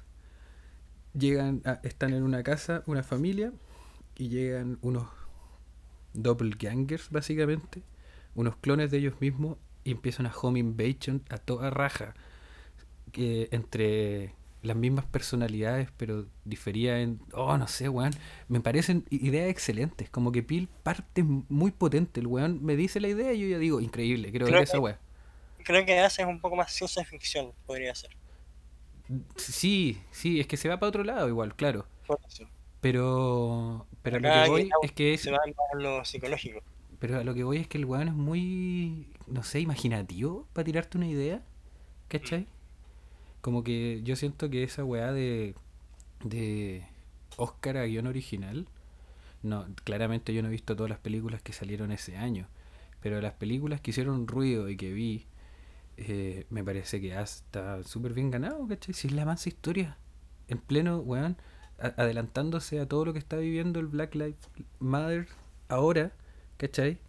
Llegan, a- están en una casa, una familia, y llegan unos doppelgangers, básicamente, unos clones de ellos mismos, y empieza una home invasion a toda raja, que entre las mismas personalidades, pero difería en, oh, no sé, weón, me parecen ideas excelentes, como que Peel parte muy potente, el weón me dice la idea y yo ya digo, increíble, Creo esa que- weá. Creo que hace un poco más ciencia ficción, podría ser. Sí, sí, es que se va para otro lado igual, claro, pero, pero a lo que voy es que es, Se va más en lo psicológico. Pero a lo que voy es que el weón es muy, no sé, imaginativo para tirarte una idea. ¿Cachai? Como que yo siento que esa weá de, de Oscar a guion original, no, claramente yo no he visto todas las películas que salieron ese año, pero las películas que hicieron ruido y que vi, eh, me parece que está súper bien ganado, ¿cachai? Si es la mansa historia, en pleno, weón, a- adelantándose a todo lo que está viviendo el Black Lives Matter ahora, ¿cachai?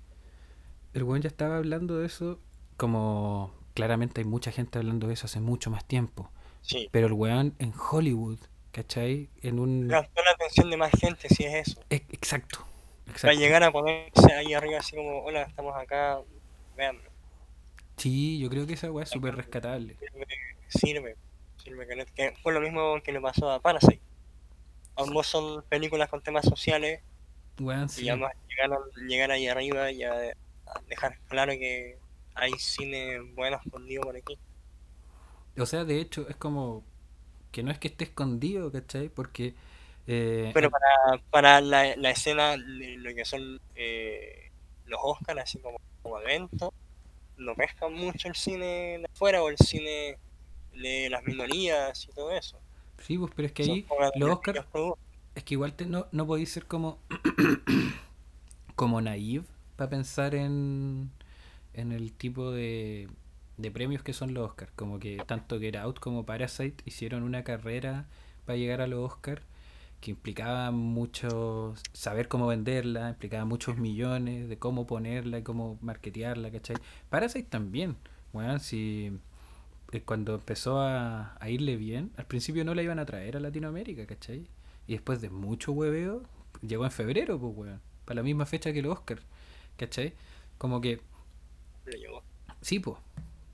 El weón ya estaba hablando de eso como claramente hay mucha gente hablando de eso hace mucho más tiempo, Sí. pero el weón en Hollywood, ¿cachai? En un... Captó la atención de más gente, si es eso. E- Exacto, Para llegar a ponerse ahí arriba, así como, hola, estamos acá, vean, Sí, yo creo que esa weá es súper rescatable. sirve, sirve, sirve que, no- que fue lo mismo que le pasó a Parasite. Ambos son películas con temas sociales y sí. ambas llegaron, llegar ahí arriba y a, a dejar claro que hay cine bueno escondido por aquí. O sea, de hecho, es como que no es que esté escondido, ¿cachai? Porque... eh, Pero para, para la, la escena, lo que son eh, los Oscars, así como, como evento, no pescan mucho el cine de afuera o el cine de las minorías y todo eso. Sí, pues, pero es que ahí los que Oscar ellos producen. Es que igual te- no, no podéis ser como como naive para pensar en, en el tipo de, de premios que son los Oscars. Como que tanto Get Out como Parasite hicieron una carrera para llegar a los Oscars que implicaba mucho saber cómo venderla, implicaba muchos millones de cómo ponerla y cómo marketearla, ¿cachai? Parasite también, bueno, si cuando empezó a, a irle bien, al principio no la iban a traer a Latinoamérica, ¿cachai? Y después de mucho hueveo, llegó en febrero, pues, weón. Para la misma fecha que el Oscar, ¿cachai? Como que, sí, pues.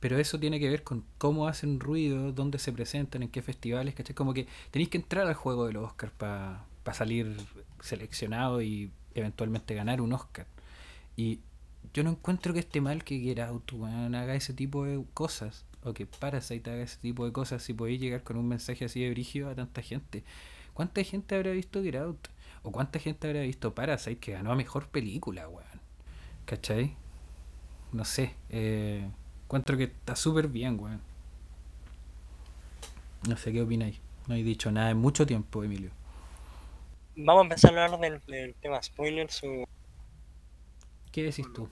Pero eso tiene que ver con cómo hacen ruido, dónde se presentan, en qué festivales, ¿cachai? Como que tenéis que entrar al juego de los Oscars para salir seleccionado y eventualmente ganar un Oscar. Y yo no encuentro que esté mal que weón, haga ese tipo de cosas. O que Parasite haga ese tipo de cosas si podéis llegar con un mensaje así de brígido a tanta gente. ¿Cuánta gente habrá visto Get Out? ¿O cuánta gente habrá visto Parasite que ganó a mejor película, weón? ¿Cachai? No sé. Eh, encuentro que está súper bien, weón. No sé qué opináis. No he dicho nada en mucho tiempo, Emilio. Vamos a empezar a hablar del, del tema spoilers o ¿Qué decís tú?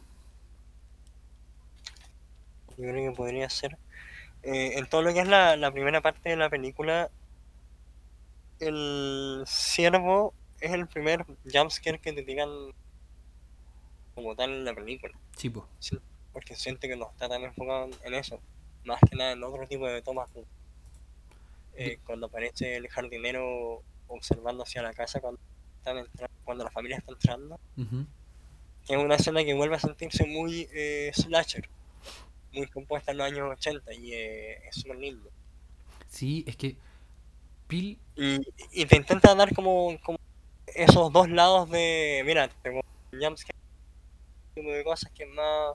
yo creo que podría ser. Eh, en todo lo que es la, la primera parte de la película, el ciervo es el primer jumpscare que te tiran como tal en la película. Chipo. Sí, porque siente que no está tan enfocado en eso, más que nada en otro tipo de tomas eh, cuando aparece el jardinero observando hacia la casa cuando, están entrando, cuando la familia está entrando. Es una escena que vuelve a sentirse muy eh, slasher, muy compuesta en los años 80 y eh, es súper lindo. Sí, es que Pil, Y, y te intenta dar como, como esos dos lados de, mira, tengo jumpscare, tipo de cosas que más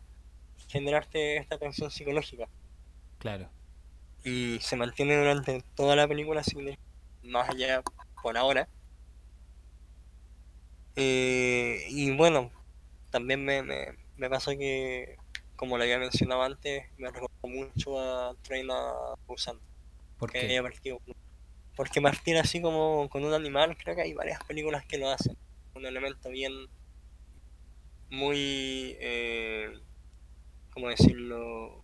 generarte esta tensión psicológica. claro, Y se mantiene durante toda la película sin más allá por ahora. Eh, y bueno, también me, me, me pasó que, como lo había mencionado antes, me recordó mucho a Train a Busan, ¿por qué? Porque partir así como con un animal, creo que hay varias películas que lo hacen. Un elemento bien, muy, eh, ¿cómo decirlo?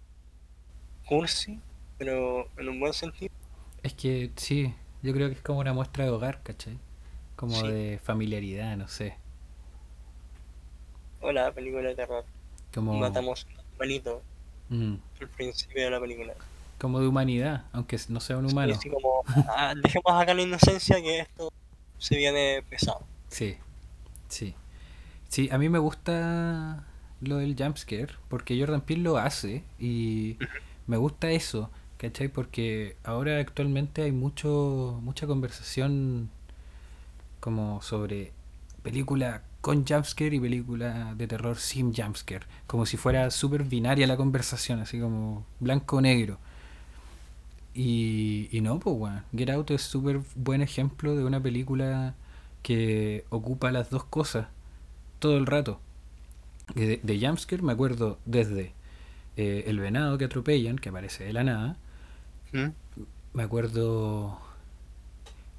Cursi, pero en un buen sentido. Es que sí, yo creo que es como una muestra de hogar, ¿cachai? Como Sí. de familiaridad, no sé. O la película de terror. Como, Matamos animalito mm, al principio de la película. como de humanidad, aunque no sea un Sí, humano. así como, ah, dejemos acá la inocencia que esto se viene pesado. Sí, sí. Sí, a mí me gusta lo del jumpscare, porque Jordan Peele lo hace y me gusta eso, ¿cachai? Porque ahora actualmente hay mucho mucha conversación como sobre película con jumpscare y película de terror sin jumpscare, como si fuera súper binaria la conversación, así como blanco o negro. Y, y no, pues bueno, Get Out es súper buen ejemplo de una película que ocupa las dos cosas todo el rato. De, de jumpscare me acuerdo desde eh, el venado que atropellan, que aparece de la nada. ¿Mm? Me acuerdo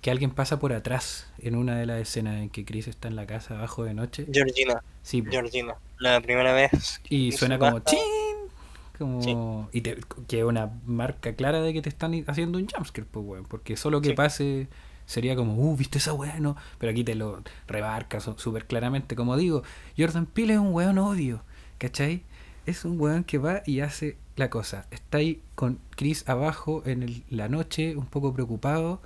que alguien pasa por atrás en una de las escenas en que Chris está en la casa abajo de noche. Georgina, Sí. Georgina, la primera vez. y suena como ¡chin! Como, y te, que es una marca clara de que te están haciendo un jumpscare, pues, weón. Porque solo que Sí. pase sería como, uh, ¿viste esa weá? No. Pero aquí te lo rebarca súper claramente. Como digo, Jordan Peele es un weón odio, ¿cachai? Es un weón que va y hace la cosa. Está ahí con Chris abajo en el- la noche, un poco preocupado,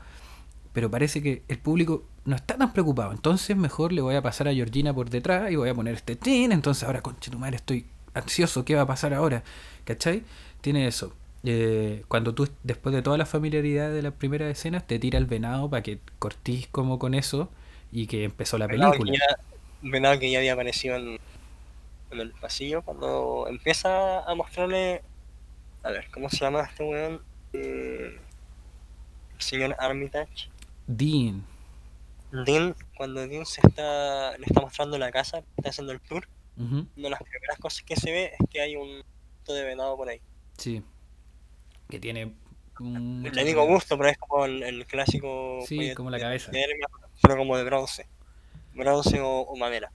pero parece que el público no está tan preocupado. Entonces mejor le voy a pasar a Georgina por detrás y voy a poner este tin. Entonces ahora, conche tu madre, estoy ansioso. ¿Qué va a pasar ahora? ¿Cachai? Tiene eso. Eh, cuando tú, después de toda la familiaridad de las primeras escenas, te tira el venado para que cortís como con eso y que empezó la Venado película. ya, venado que ya había aparecido en, en el pasillo cuando empieza a mostrarle. A ver, ¿cómo se llama este weón? Eh, el señor Armitage. Dean. Dean, cuando Dean se está, le está mostrando la casa, está haciendo el tour, una de las primeras cosas que se ve es que hay un de venado por ahí. Sí. Que tiene... mucha Le digo gusto, pero es como el, el clásico. Sí, como la cabeza. de hernia, pero como de bronce. Bronce o, o madera.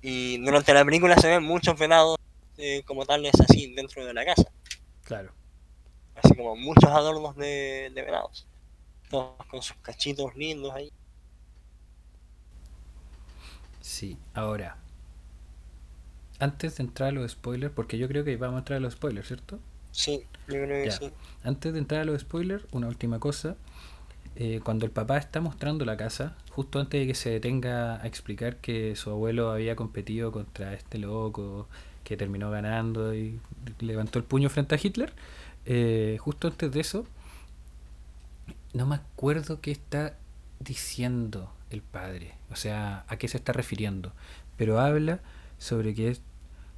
Y durante la película se ven muchos venados eh, como tales así dentro de la casa. Claro. Así como muchos adornos de, de venados. Con sus cachitos lindos ahí. Sí, ahora. Antes de entrar a los spoilers, porque yo creo que vamos a entrar a los spoilers, ¿cierto? Sí, yo creo que sí. Antes de entrar a los spoilers, una última cosa. Eh, cuando el papá está mostrando la casa, justo antes de que se detenga a explicar que su abuelo había competido contra este loco que terminó ganando y levantó el puño frente a Hitler, eh, justo antes de eso, no me acuerdo qué está diciendo el padre, o sea, a qué se está refiriendo, pero habla sobre que es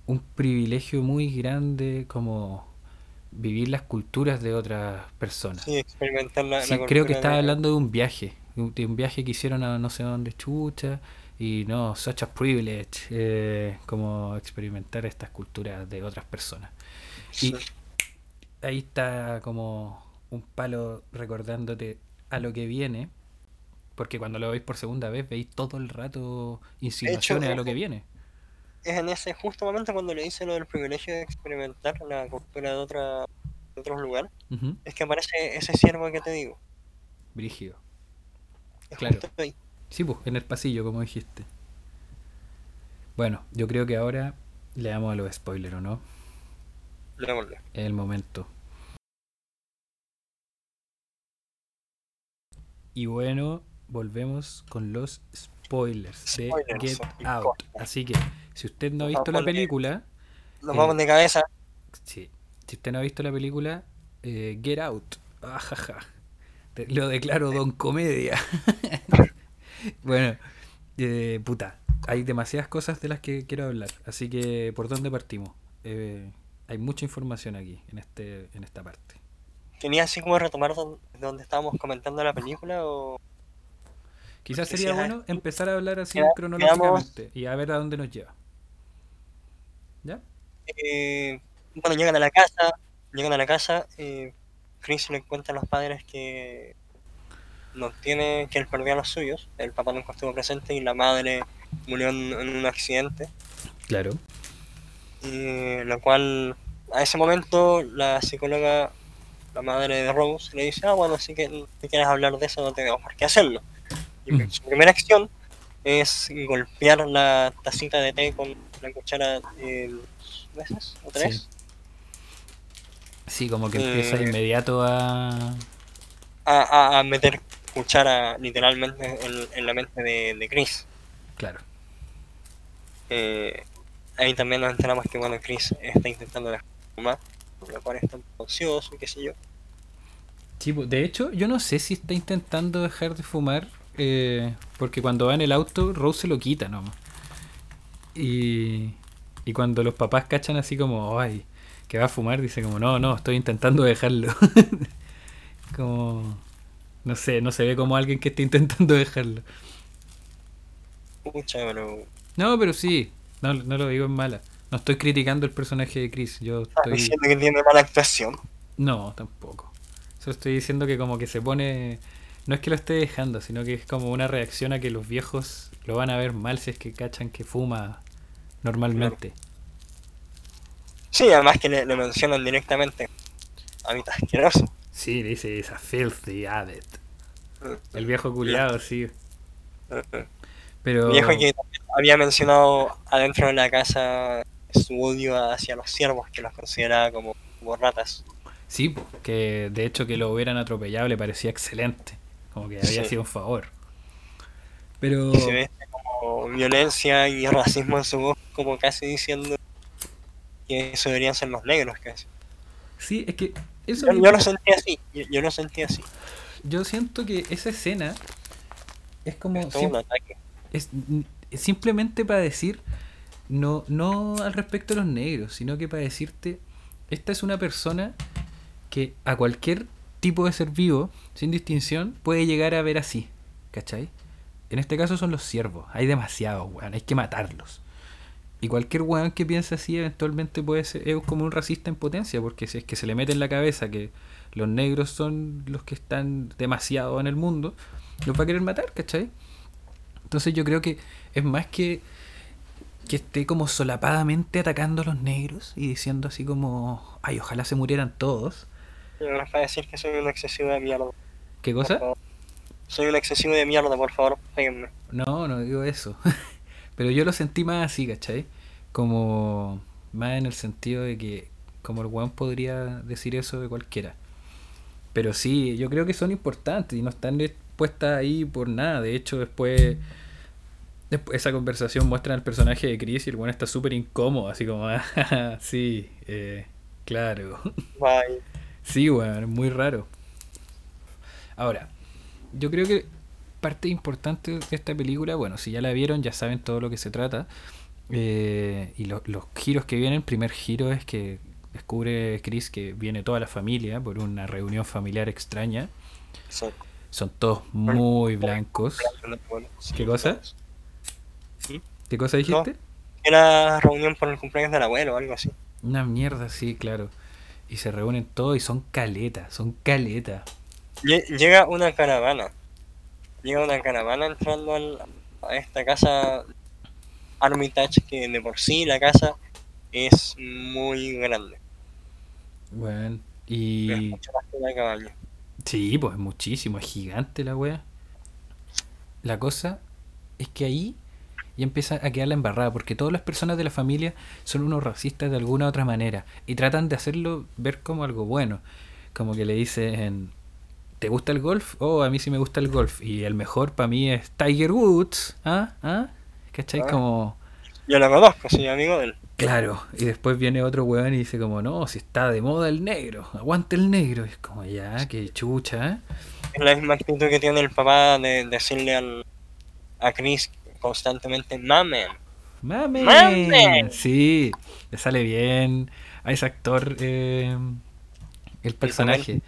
un privilegio muy grande como vivir las culturas de otras personas. Sí, experimentar la, Sí, la creo que estaba de- hablando de un viaje, de un viaje que hicieron a no sé dónde chucha y no, such a privilege, eh, como experimentar estas culturas de otras personas. Sí. Y ahí está como un palo recordándote a lo que viene, porque cuando lo veis por segunda vez veis todo el rato insinuaciones a lo que viene. es en ese justo momento cuando le dice lo del privilegio de experimentar la cultura de, otra, de otros lugares, es que aparece ese ciervo que te digo. Brígido. Es Claro. Sí, pues, en el pasillo, como dijiste. Bueno, yo creo que ahora le damos a los spoilers, ¿o no? Démosle. Es el momento. Y bueno, volvemos con los spoilers, de Spoilers, Get Out. Así que, si usted no ha visto la película, Nos Eh, vamos de cabeza. sí, si usted no ha visto la película, eh, Get Out. Ajaja. Te- Lo declaro don comedia. bueno, eh, puta, hay demasiadas cosas de las que quiero hablar. Así que, ¿por dónde partimos? Eh, hay mucha información aquí, en, este, en esta parte. ¿Tenía así como retomar don- donde estábamos comentando la película o...? Quizás Porque sería si bueno empezar a hablar así cronológicamente y a ver a dónde nos lleva. ¿Ya? Eh, bueno, llegan a la casa, llegan a la casa, eh, Chris le cuenta a los padres que no tiene, que él perdió a los suyos, el papá nunca estuvo presente y la madre murió en, en un accidente, Claro. y lo cual a ese momento la psicóloga, la madre de Rose, le dice, ah bueno, si, que, si quieres hablar de eso no tenemos por qué hacerlo. Y Mm. su primera acción es golpear la tacita de té con la cuchara eh, dos veces o tres. Sí, como que empieza Eh, inmediato a... a, a- meter cuchara literalmente en, en la mente de, de Chris. Claro. Eh, ahí también nos enteramos que bueno, Chris está intentando fumar, por lo cual un poco ansioso, qué sé yo. Sí, pues, de hecho, yo no sé si está intentando dejar de fumar, eh, porque cuando va en el auto, Rose se lo quita nomás. Y, y cuando los papás cachan así como, ay, que va a fumar, dice como, no, no, estoy intentando dejarlo. como, no sé, no se ve como alguien que esté intentando dejarlo. Pucha, pero No, pero sí, no, no lo digo en mala. No estoy criticando el personaje de Chris, yo estás estoy... diciendo que tiene mala actuación. No, tampoco. Solo estoy diciendo que como que se pone... No es que lo esté dejando, sino que es como una reacción a que los viejos lo van a ver mal si es que cachan que fuma normalmente. Sí, además que le, le mencionan directamente. A mí está asqueroso. Sí, le dice esa filthy habit. El viejo culiado, sí. Pero... Viejo que había mencionado adentro de la casa su odio hacia los siervos, que los consideraba como, como ratas. Sí, que de hecho que lo hubieran atropellado le parecía excelente. Como que había Sí. sido un favor. Pero... Se ve como violencia y racismo en su voz, como casi diciendo que eso deberían ser los negros, casi. Sí, es que... Eso Yo, lo sentí así, yo, yo lo sentí así. yo siento que esa escena es como... Es todo sim- un ataque. es simplemente para decir no no al respecto de los negros sino que para decirte esta es una persona que a cualquier tipo de ser vivo sin distinción puede llegar a ver así ¿cachai? en este caso son los siervos hay demasiados weón hay que matarlos y cualquier weón que piense así eventualmente puede ser es como un racista en potencia porque si es que se le mete en la cabeza que los negros son los que están demasiado en el mundo los va a querer matar ¿cachai? Entonces yo creo que es más que que esté como solapadamente atacando a los negros y diciendo así como, ay, ojalá se murieran todos. Yo no para decir que soy un excesivo de mierda. ¿Qué cosa? Soy un excesivo de mierda, por favor, péguenme. No, no digo eso. Pero yo lo sentí más así, ¿cachai? Como más en el sentido de que como el weón podría decir eso de cualquiera. Pero sí, yo creo que son importantes y no están puestas ahí por nada. De hecho, después, después esa conversación muestra al personaje de Chris y el weón está súper incómodo, así como, ah, sí, eh, claro. Bye. Sí, es muy raro. Ahora, yo creo que parte importante de esta película, bueno, si ya la vieron, ya saben todo lo que se trata. eh, y lo- los giros que vienen, el primer giro es que descubre Chris que viene toda la familia por una reunión familiar extraña. Sí. Son todos muy blancos. ¿Qué cosa? ¿Qué cosa dijiste? Era reunión por el cumpleaños del abuelo o algo así. Una mierda, sí, claro. Y se reúnen todos y son caletas, son caletas. Lle- Llega una caravana. Llega una caravana entrando al- a esta casa Armitage, que de por sí la casa es muy grande. Bueno, Es y... mucho más que una cabaña. Sí, pues muchísimo, es gigante la wea. La cosa es que ahí ya empieza a quedar la embarrada, porque todas las personas de la familia son unos racistas de alguna otra manera y tratan de hacerlo ver como algo bueno. Como que le dicen ¿te gusta el golf? Oh, a mí sí me gusta el golf. Y el mejor para mí es Tiger Woods. ¿Ah? ¿Ah? ¿Cachai? Ah. Como... Yo lo conozco, soy amigo de él. Claro, y después viene otro weón y dice como, no, si está de moda el negro, aguante el negro. Y es como, ya, que chucha, ¿eh? Es la misma actitud que tiene el papá de decirle al, a Chris constantemente, mamen. ¡Mame! ¡Mame! Sí, le sale bien a ese actor eh, el personaje,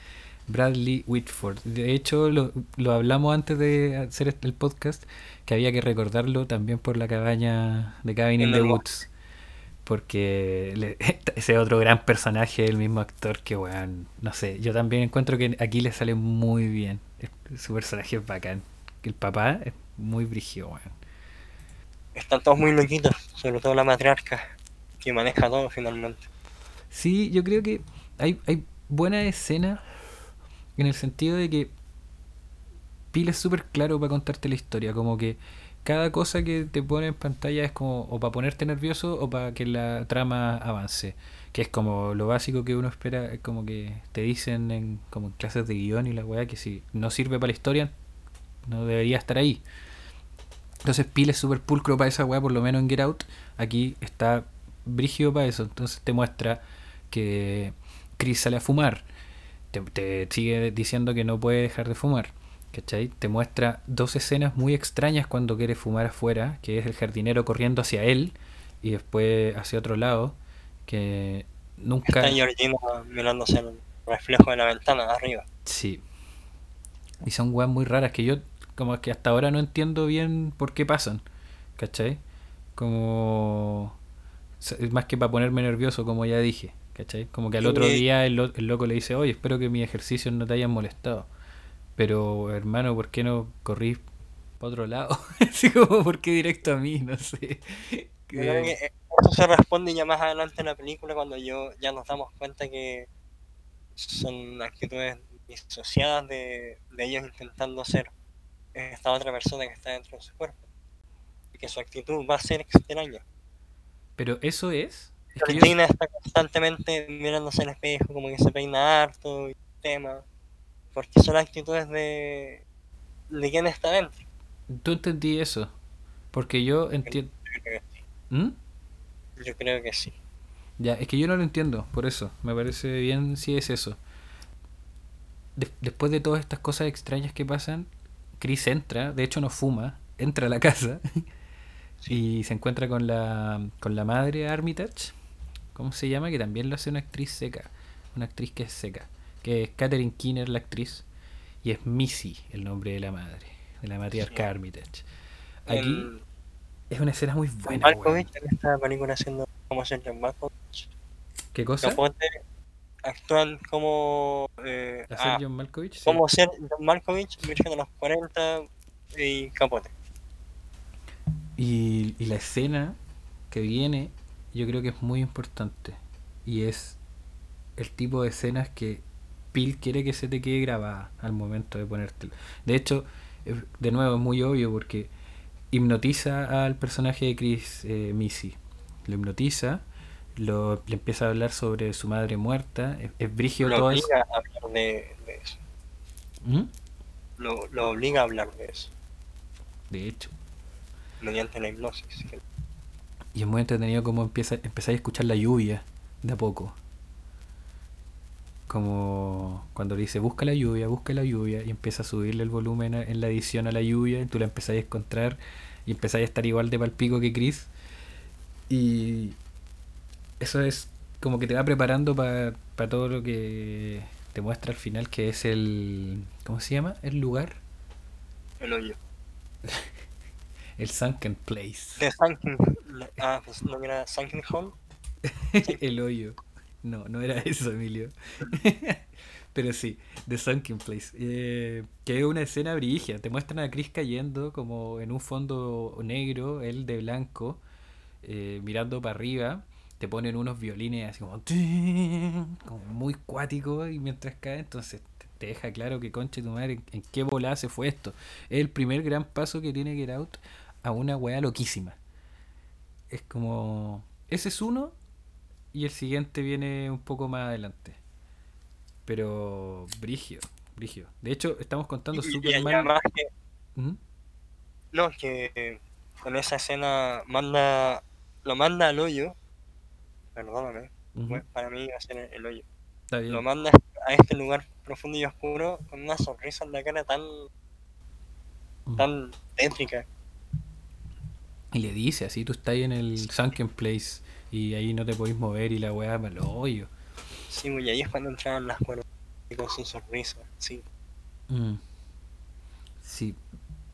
Bradley Whitford. De hecho, lo, lo hablamos antes de hacer el podcast, que había que recordarlo también por la cabaña de Cabin in the Woods. Porque le- ese otro gran personaje, el mismo actor que, weón, no sé, yo también encuentro que aquí le sale muy bien. Su personaje es bacán. El papá es muy brígido, weón. Están todos muy loquitos, sobre todo la matriarca, que maneja todo finalmente. Sí, yo creo que hay, hay buena escena en el sentido de que Pil es súper claro para contarte la historia, como que cada cosa que te pone en pantalla es como o para ponerte nervioso o para que la trama avance, que es como lo básico que uno espera, es como que te dicen en como en clases de guion y la weá que si no sirve para la historia no debería estar ahí. Entonces Pil es súper pulcro para esa weá, por lo menos en Get Out. Aquí está brígido para eso. Entonces te muestra que Chris sale a fumar. Te, te sigue diciendo que no puede dejar de fumar. ¿Cachai? Te muestra dos escenas muy extrañas cuando quiere fumar afuera, que es el jardinero corriendo hacia él y después hacia otro lado, que nunca... Está Georgina mirándose el reflejo de la ventana de arriba. Sí. Y son weas muy raras que yo como que hasta ahora no entiendo bien por qué pasan. ¿Cachai? Como... es Más que para ponerme nervioso, como ya dije. ¿Cachai? Como que al otro día el, lo- el loco le dice, oye, espero que mis ejercicios no te hayan molestado. Pero, hermano, ¿por qué no corrí para otro lado? Así como, ¿por qué directo a mí? No sé. Yo creo que Que- eh, eso se responde ya más adelante en la película cuando yo ya nos damos cuenta que son actitudes disociadas de, de ellos intentando ser esta otra persona que está dentro de su cuerpo. Y que su actitud va a ser extraña. Pero eso es... es que yo- Georgina está constantemente mirándose al espejo, como que se peina harto y tema. Porque son actitudes de, de quien está dentro. Tú entendí eso. Porque yo entiendo... Yo creo que sí. ¿Mm? Yo creo que sí. Ya, es que yo no lo entiendo, por eso. Me parece bien si es eso. Des- después de todas estas cosas extrañas que pasan, Chris entra, de hecho no fuma, entra a la casa y se encuentra con la, con la madre Armitage, ¿cómo se llama? Que también lo hace una actriz seca, una actriz que es seca, que es Catherine Keener la actriz, y es Missy el nombre de la madre, de la matriarca Sí. Armitage. Aquí es una escena muy buena. Malkovich weón. en esta película haciendo John Malkovich. ¿Qué cosa? Actúan como eh, ¿Hacer ah, John Malkovich? Sí. como ser John Malkovich, virgen de los 40 y Capote. Y, y la escena que viene, yo creo que es muy importante. Y es el tipo de escenas que Pil quiere que se te quede grabada al momento de ponértelo. De hecho, eh, de nuevo es muy obvio porque hipnotiza al personaje de Chris eh, Missy. Lo hipnotiza, lo, le empieza a hablar sobre su madre muerta. Es, es brígido Lo todo eso. obliga a hablar de, de eso. ¿Mm? Lo, lo obliga a hablar de eso De hecho. mediante la hipnosis. Y es muy entretenido cómo empieza, empezáis a escuchar la lluvia de a poco. Como cuando le dice busca la lluvia, busca la lluvia y empieza a subirle el volumen a- en la edición a la lluvia y tú la empezáis a encontrar y empezáis a estar igual de palpico que Chris. Y eso es como que te va preparando para todo lo que te muestra al final que es el... ¿Cómo se llama? El lugar. El hoyo. El Sunken Place. De Sunken. Ah, pues no era Sunken Hole. el hoyo. No, no era eso, Emilio. Pero sí, The Sunken Place. Eh, que es una escena brígida. Te muestran a Chris cayendo como en un fondo negro, él de blanco, eh, mirando para arriba. Te ponen unos violines así como, como muy cuáticos y mientras cae, entonces te- deja claro que conche tu madre, en, en qué volada se fue esto. Es el primer gran paso que tiene Get Out a una weá loquísima. Es como, ese es uno y el siguiente viene un poco más adelante. Pero brigio, Brigio. De hecho, estamos contando Y, y mal. además que, ¿Mm? no, que con esa escena manda, lo manda al hoyo, perdóname, bueno, para mí iba a ser el, hoyo, Está bien. lo manda a este lugar profundo y oscuro con una sonrisa en la cara tan, tan tétrica. Y le dice así, tú estás ahí en el sunken place y ahí no te podéis mover y la weá para el hoyo. Sí, y ahí es cuando entraban las cuerdas y con su sonrisa, sí. Mm. Sí.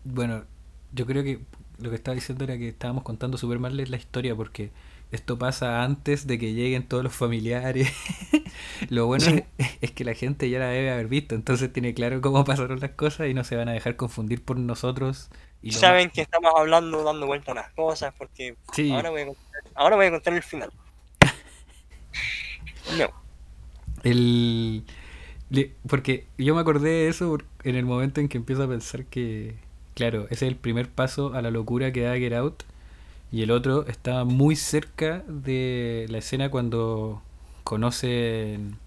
Bueno, yo creo que lo que estaba diciendo era que estábamos contando súper mal la historia porque esto pasa antes de que lleguen todos los familiares. lo bueno Sí. es, es que la gente ya la debe haber visto, entonces tiene claro cómo pasaron las cosas y no se van a dejar confundir por nosotros. Y saben que estamos hablando, dando vueltas a las cosas, porque Sí. ahora, voy a contar, ahora voy a contar el final. No, El, porque yo me acordé de eso en el momento en que empiezo a pensar que, claro, ese es el primer paso a la locura que da Get Out. Y el otro estaba muy cerca de la escena cuando conocen,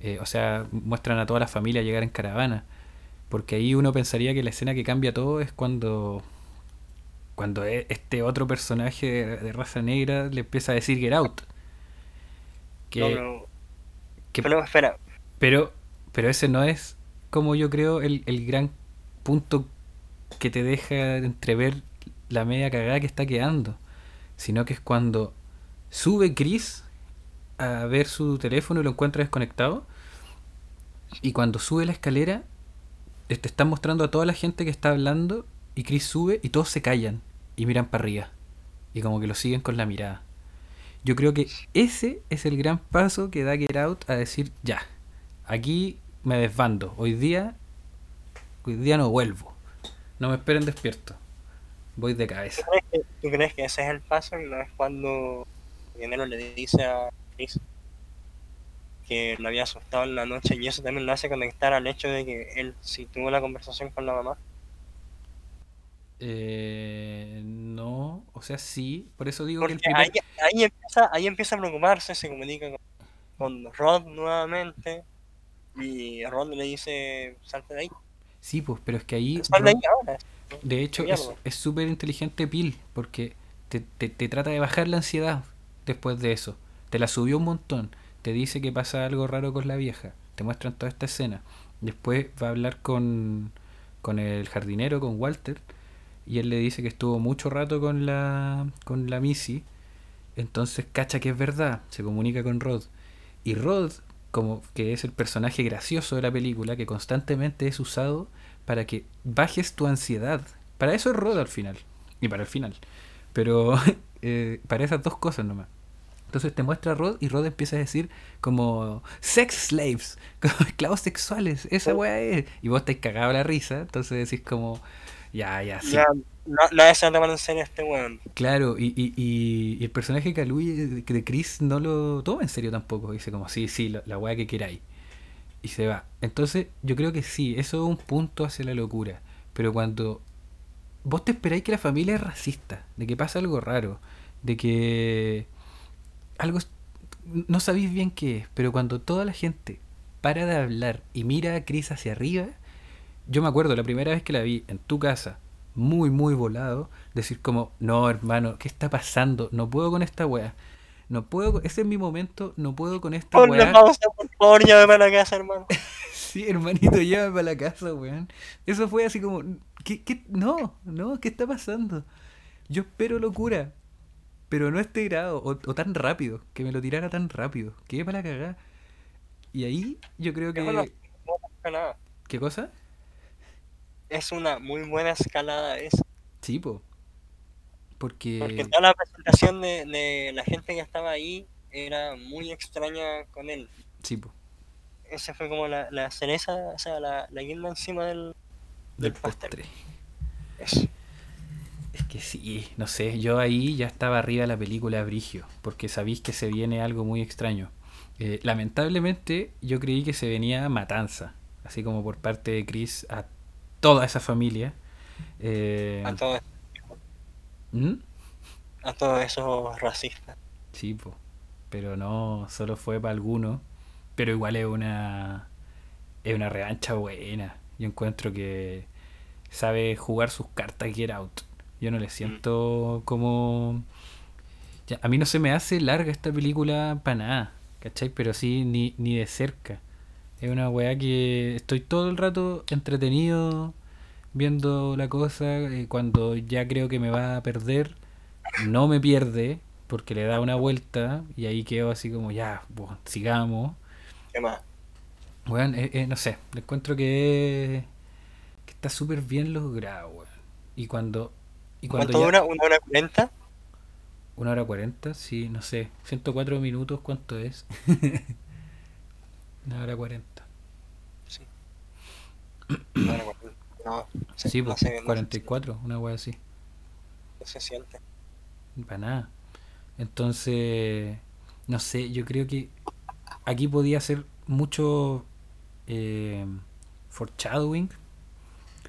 eh, o sea, muestran a toda la familia llegar en caravana. Porque ahí uno pensaría que la escena que cambia todo es cuando, cuando e- este otro personaje de, de raza negra le empieza a decir Get Out. Que, no, pero, que pero espera, pero, pero ese no es, como yo creo, el, el gran punto que te deja entrever la media cagada que está quedando. Sino que es cuando sube Chris a ver su teléfono y lo encuentra desconectado. Y cuando sube la escalera, te están mostrando a toda la gente que está hablando. Y Chris sube y todos se callan y miran para arriba. Y como que lo siguen con la mirada. Yo creo que ese es el gran paso que da Get Out a decir, ya, aquí me desbando. Hoy día, hoy día no vuelvo. No me esperen despierto. Voy de ¿tú cabeza. crees, que, tú crees que ese es el paso no es cuando Dinero le dice a Chris que lo había asustado en la noche y eso también lo hace conectar al hecho de que él sí tuvo la conversación con la mamá? Eh, no, o sea, sí. Por eso digo que el primer... ahí, ahí, empieza, ahí empieza a preocuparse, se comunica con, con Rod nuevamente y Rod le dice, salte de ahí, Sí, pues, pero es que ahí... sal de ahí ahora. De hecho, es súper inteligente Pil, porque te, te- te trata de bajar la ansiedad después de eso. Te la subió un montón. Te dice que pasa algo raro con la vieja. Te muestran toda esta escena. Después va a hablar con, con el jardinero, con Walter, y él le dice que estuvo mucho rato con la, con la Missy. Entonces cacha que es verdad. Se comunica con Rod. Y Rod, como que es el personaje gracioso de la película, que constantemente es usado para que bajes tu ansiedad. Para eso es Rod al final. Y para el final. Pero eh, para esas dos cosas nomás. Entonces te muestra a Rod y Rod empieza a decir como sex slaves, como esclavos sexuales, esa weá es. Y vos te cagado la risa, entonces decís como, ya, ya, sí. Ya, no, en serio a este weón. Claro, y, y, y- y el personaje que Calui de Chris no lo toma en serio tampoco. Dice como, sí, sí, la, la weá que queráis. Y se va. Entonces, yo creo que sí, eso es un punto hacia la locura. Pero cuando vos te esperáis que la familia es racista, de que pasa algo raro, de que algo no sabéis bien qué es, pero cuando toda la gente para de hablar y mira a Chris hacia arriba, yo me acuerdo la primera vez que la vi en tu casa, muy, muy volado, decir como, no, hermano, ¿qué está pasando? No puedo con esta weá. No puedo, ese es mi momento, no puedo con esta Ponle weá. pausa, por favor, llévame a la casa, hermano. Sí, hermanito, llévame para la casa, weón. Eso fue así como, ¿qué, qué? No, no, ¿qué está pasando? Yo espero locura, pero no a este grado, o, o tan rápido, que me lo tirara tan rápido, que para la cagada. Y ahí yo creo que... escalada. ¿Qué cosa? Es una muy buena escalada esa. Sí, po. Porque Porque... toda la presentación de, de la gente que estaba ahí era muy extraña con él. Sí, po. Esa fue como la, la cereza, o sea, la, la guinda encima del, Del del pastel. postre. Eso. Es que sí, no sé, yo ahí ya estaba arriba de la película Brigio, porque sabéis que se viene algo muy extraño. Eh, lamentablemente yo creí que se venía matanza, así como por parte de Chris a toda esa familia. Eh, A todos ¿Mm? a todos esos racistas. Sí, po. pero no, solo fue para algunos, pero igual es una es una revancha buena. Yo encuentro que sabe jugar sus cartas Get Out. Yo no le siento como... Ya, a mí no se me hace larga esta película para nada, ¿cachai? Pero sí, ni, ni de cerca. Es una weá que estoy todo el rato entretenido viendo la cosa. y cuando ya creo que me va a perder, no me pierde porque le da una vuelta y ahí quedo así como ya, pues, sigamos. ¿Qué más? Weón, eh, eh, no sé, le encuentro que, que está súper bien logrado, weón. Y cuando... Y cuando ¿Cuánto ya- dura? ¿Una hora cuarenta? ¿Una hora cuarenta? Sí, no sé. 104 minutos, ¿cuánto es? Una hora cuarenta. Sí. Una hora cuarenta. No, Sí, pues, sé, no sé, 44, una wea así. no se siente. Para nada. Entonces, no sé, yo creo que aquí podía ser mucho eh, foreshadowing,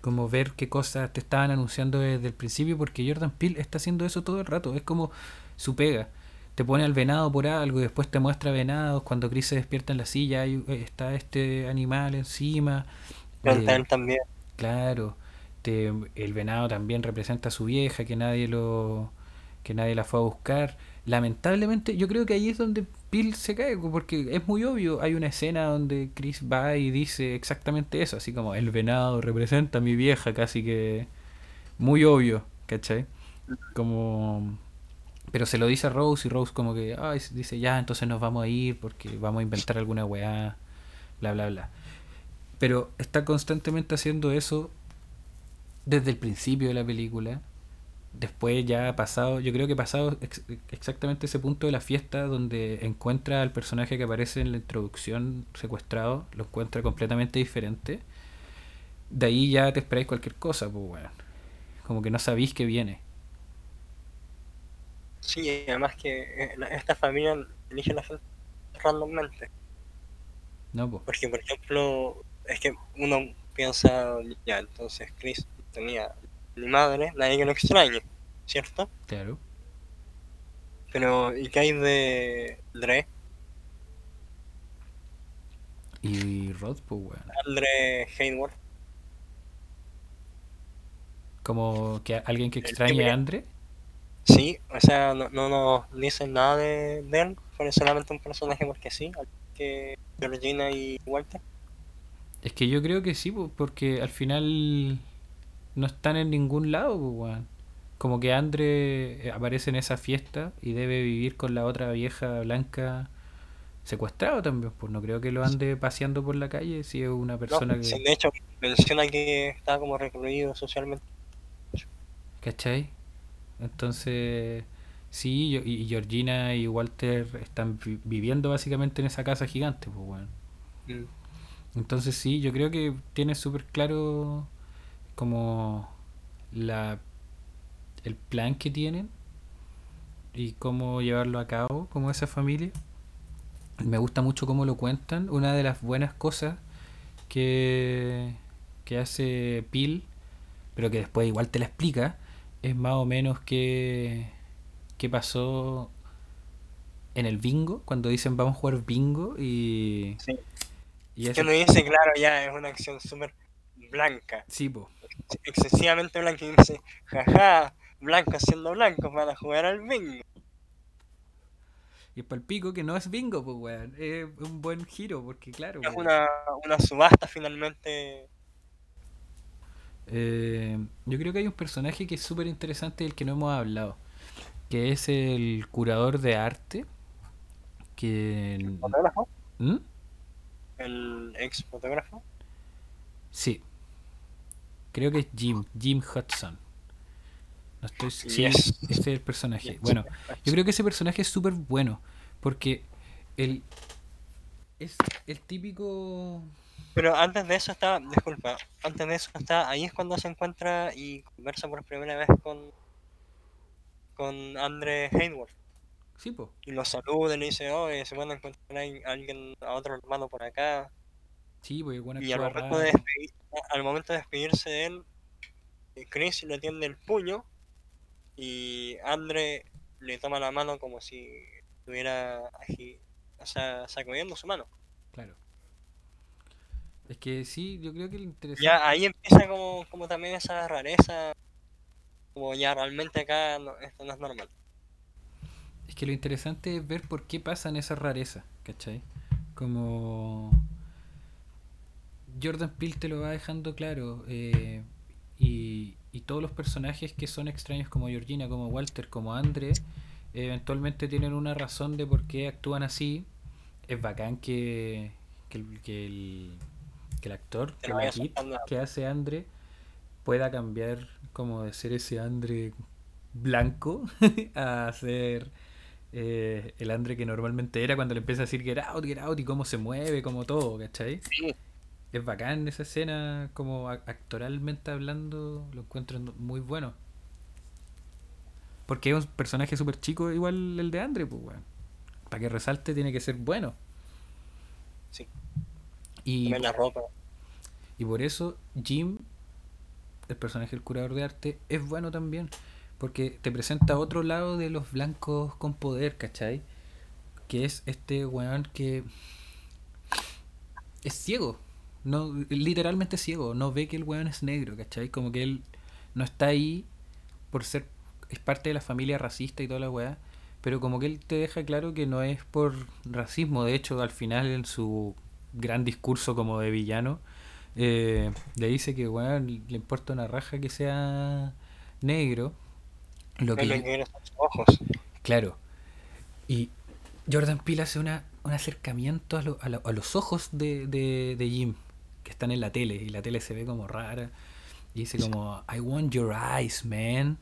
como ver qué cosas te estaban anunciando desde el principio, porque Jordan Peele está haciendo eso todo el rato, es como su pega. Te pone al venado por algo y después te muestra venados. Cuando Chris se despierta en la silla, hay- está este animal encima. Eh, también. Claro, el venado también representa a su vieja, que nadie lo, que nadie la fue a buscar. Lamentablemente, yo creo que ahí es donde Bill se cae, porque es muy obvio. Hay una escena donde Chris va y dice exactamente eso, así como el venado representa a mi vieja, casi que muy obvio, ¿cachai? Como, pero se lo dice a Rose y Rose como que, ay, dice ya, entonces nos vamos a ir porque vamos a inventar alguna weá, bla, bla, bla. Pero está constantemente haciendo eso desde el principio de la película. Después ya ha pasado, yo creo que pasado ex- exactamente ese punto de la fiesta donde encuentra al personaje que aparece en la introducción secuestrado, lo encuentra completamente diferente. De ahí ya te esperáis cualquier cosa, pues bueno. Como que no sabéis que viene. Sí, y además que eh, esta familia elige la gente randommente. No, pues, Porque, por ejemplo, es que uno piensa, ya, entonces Chris tenía ni madre, nadie que lo extrañe, ¿cierto? claro. Pero, ¿y qué hay de Dre? Y Rod, pues bueno. Andre Hayward. Como que alguien que extrañe a Andre. Sí, o sea, no, no nos dicen nada de, de él, fue solamente un personaje porque sí, al que Georgina y Walter. Es que yo creo que sí, pues, porque al final no están en ningún lado, pues, weón. Como que Andre eh, aparece en esa fiesta y debe vivir con la otra vieja blanca secuestrado también, pues no creo que lo ande paseando por la calle si es una persona que... de hecho, menciona que está como recluido socialmente. ¿Cachai? Entonces, sí, yo- y Georgina y Walter están vi- viviendo básicamente en esa casa gigante, pues. Mm. Entonces sí, yo creo que tiene súper claro como la el plan que tienen y cómo llevarlo a cabo como esa familia. Me gusta mucho cómo lo cuentan. Una de las buenas cosas que, que hace Pil, pero que después igual te la explica, es más o menos qué pasó en el bingo, cuando dicen vamos a jugar bingo y, Sí. Y Que uno dice, claro, ya es una acción súper blanca, Sí, po. excesivamente blanca, y dice, jaja, blancos siendo blancos van a jugar al bingo. Y es el pico que no es bingo, pues, weón. Es un buen giro, porque claro, Es una, una subasta finalmente. Eh, yo creo que hay un personaje que es súper interesante del que no hemos hablado. Que es el curador de arte. Que. ¿Fotógrafo? ¿Mm? El ex fotógrafo. Sí. Creo que es Jim. Jim Hudson. No estoy Sí, Yes. ese es el personaje. Yes. Bueno, yo creo que ese personaje es súper bueno. Porque el. Es el típico. Pero antes de eso está, disculpa, antes de eso está, ahí es cuando se encuentra y conversa por primera vez con con Andre Hayward. Sí, po. Y lo saluda y le dice, oye, se van a encontrar a alguien, a otro hermano por acá. Sí, bueno, Y al momento, de raro. despedir- al momento de despedirse de él, Chris le tiende el puño y Andre le toma la mano como si estuviera o sea, sacudiendo su mano. Claro. Es que sí, yo creo que lo interesante. Ya ahí empieza como, como también esa rareza, como ya realmente acá no, esto no es normal. Es que lo interesante es ver por qué pasan esas rarezas, ¿cachai? Como. Jordan Peele te lo va dejando claro. eh, y, y todos los personajes que son extraños, como Georgina, como Walter, como Andre, eventualmente tienen una razón de por qué actúan así. Es bacán que, que, el, que, el, que el actor, que, kid soltando. que hace Andre, pueda cambiar como de ser ese Andre blanco a ser eh, el Andre que normalmente era cuando le empieza a decir get out, get out y cómo se mueve, como todo, ¿cachai? Sí, Es bacán esa escena, como actoralmente hablando, lo encuentro muy bueno. Porque es un personaje súper chico, igual el de Andre, pues, weón. Para que resalte tiene que ser bueno. sí. Y, También la ropa. y por eso Jim, el personaje del curador de arte, es bueno también. Porque te presenta otro lado de los blancos con poder, ¿cachai? Que es este weón que es ciego. No, literalmente ciego. No ve que el weón es negro, ¿cachai? Como que él no está ahí por ser. Es parte de la familia racista y toda la weá. Pero como que él te deja claro que no es por racismo. De hecho, al final, en su gran discurso como de villano, eh, le dice que weón le importa una raja que sea negro. Lo que Él yo- lo que quiere son sus ojos. Claro. Y Jordan Peele hace una, un acercamiento a, lo- a lo- a los ojos de, de, de Jim, que están en la tele, y la tele se ve como rara. Y dice como, I want your eyes, man.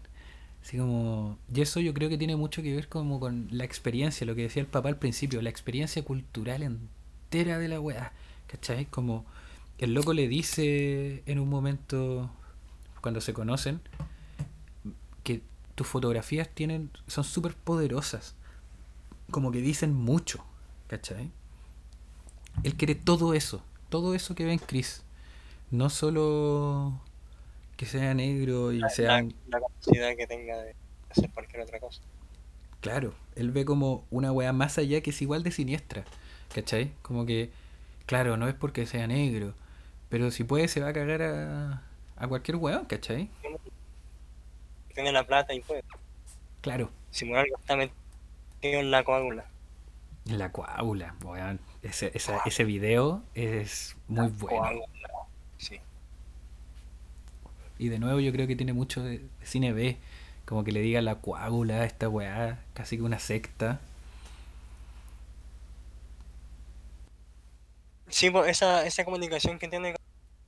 Así como, y eso yo creo que tiene mucho que ver como con la experiencia, lo que decía el papá al principio, la experiencia cultural entera de la weá. ¿Cachai? Como el loco le dice en un momento, cuando se conocen, tus fotografías tienen son súper poderosas. Como que dicen mucho, ¿cachai? Él quiere todo eso, todo eso que ve en Chris. No solo que sea negro y La, sea... la capacidad que tenga de hacer cualquier otra cosa. Claro, él ve como una weá más allá que es igual de siniestra, ¿cachai? Como que, claro, no es porque sea negro, pero si puede se va a cagar a, a cualquier weón, ¿cachai? Tiene la plata y puede. Claro, Simular que está metido en la coágula. la coágula, weón. Ese, esa- ese video es muy bueno. Coágula. Sí. Y de nuevo yo creo que tiene mucho de, de cine B. Como que le diga la coágula, esta weá, casi que una secta. Sí, pues esa, esa comunicación que tiene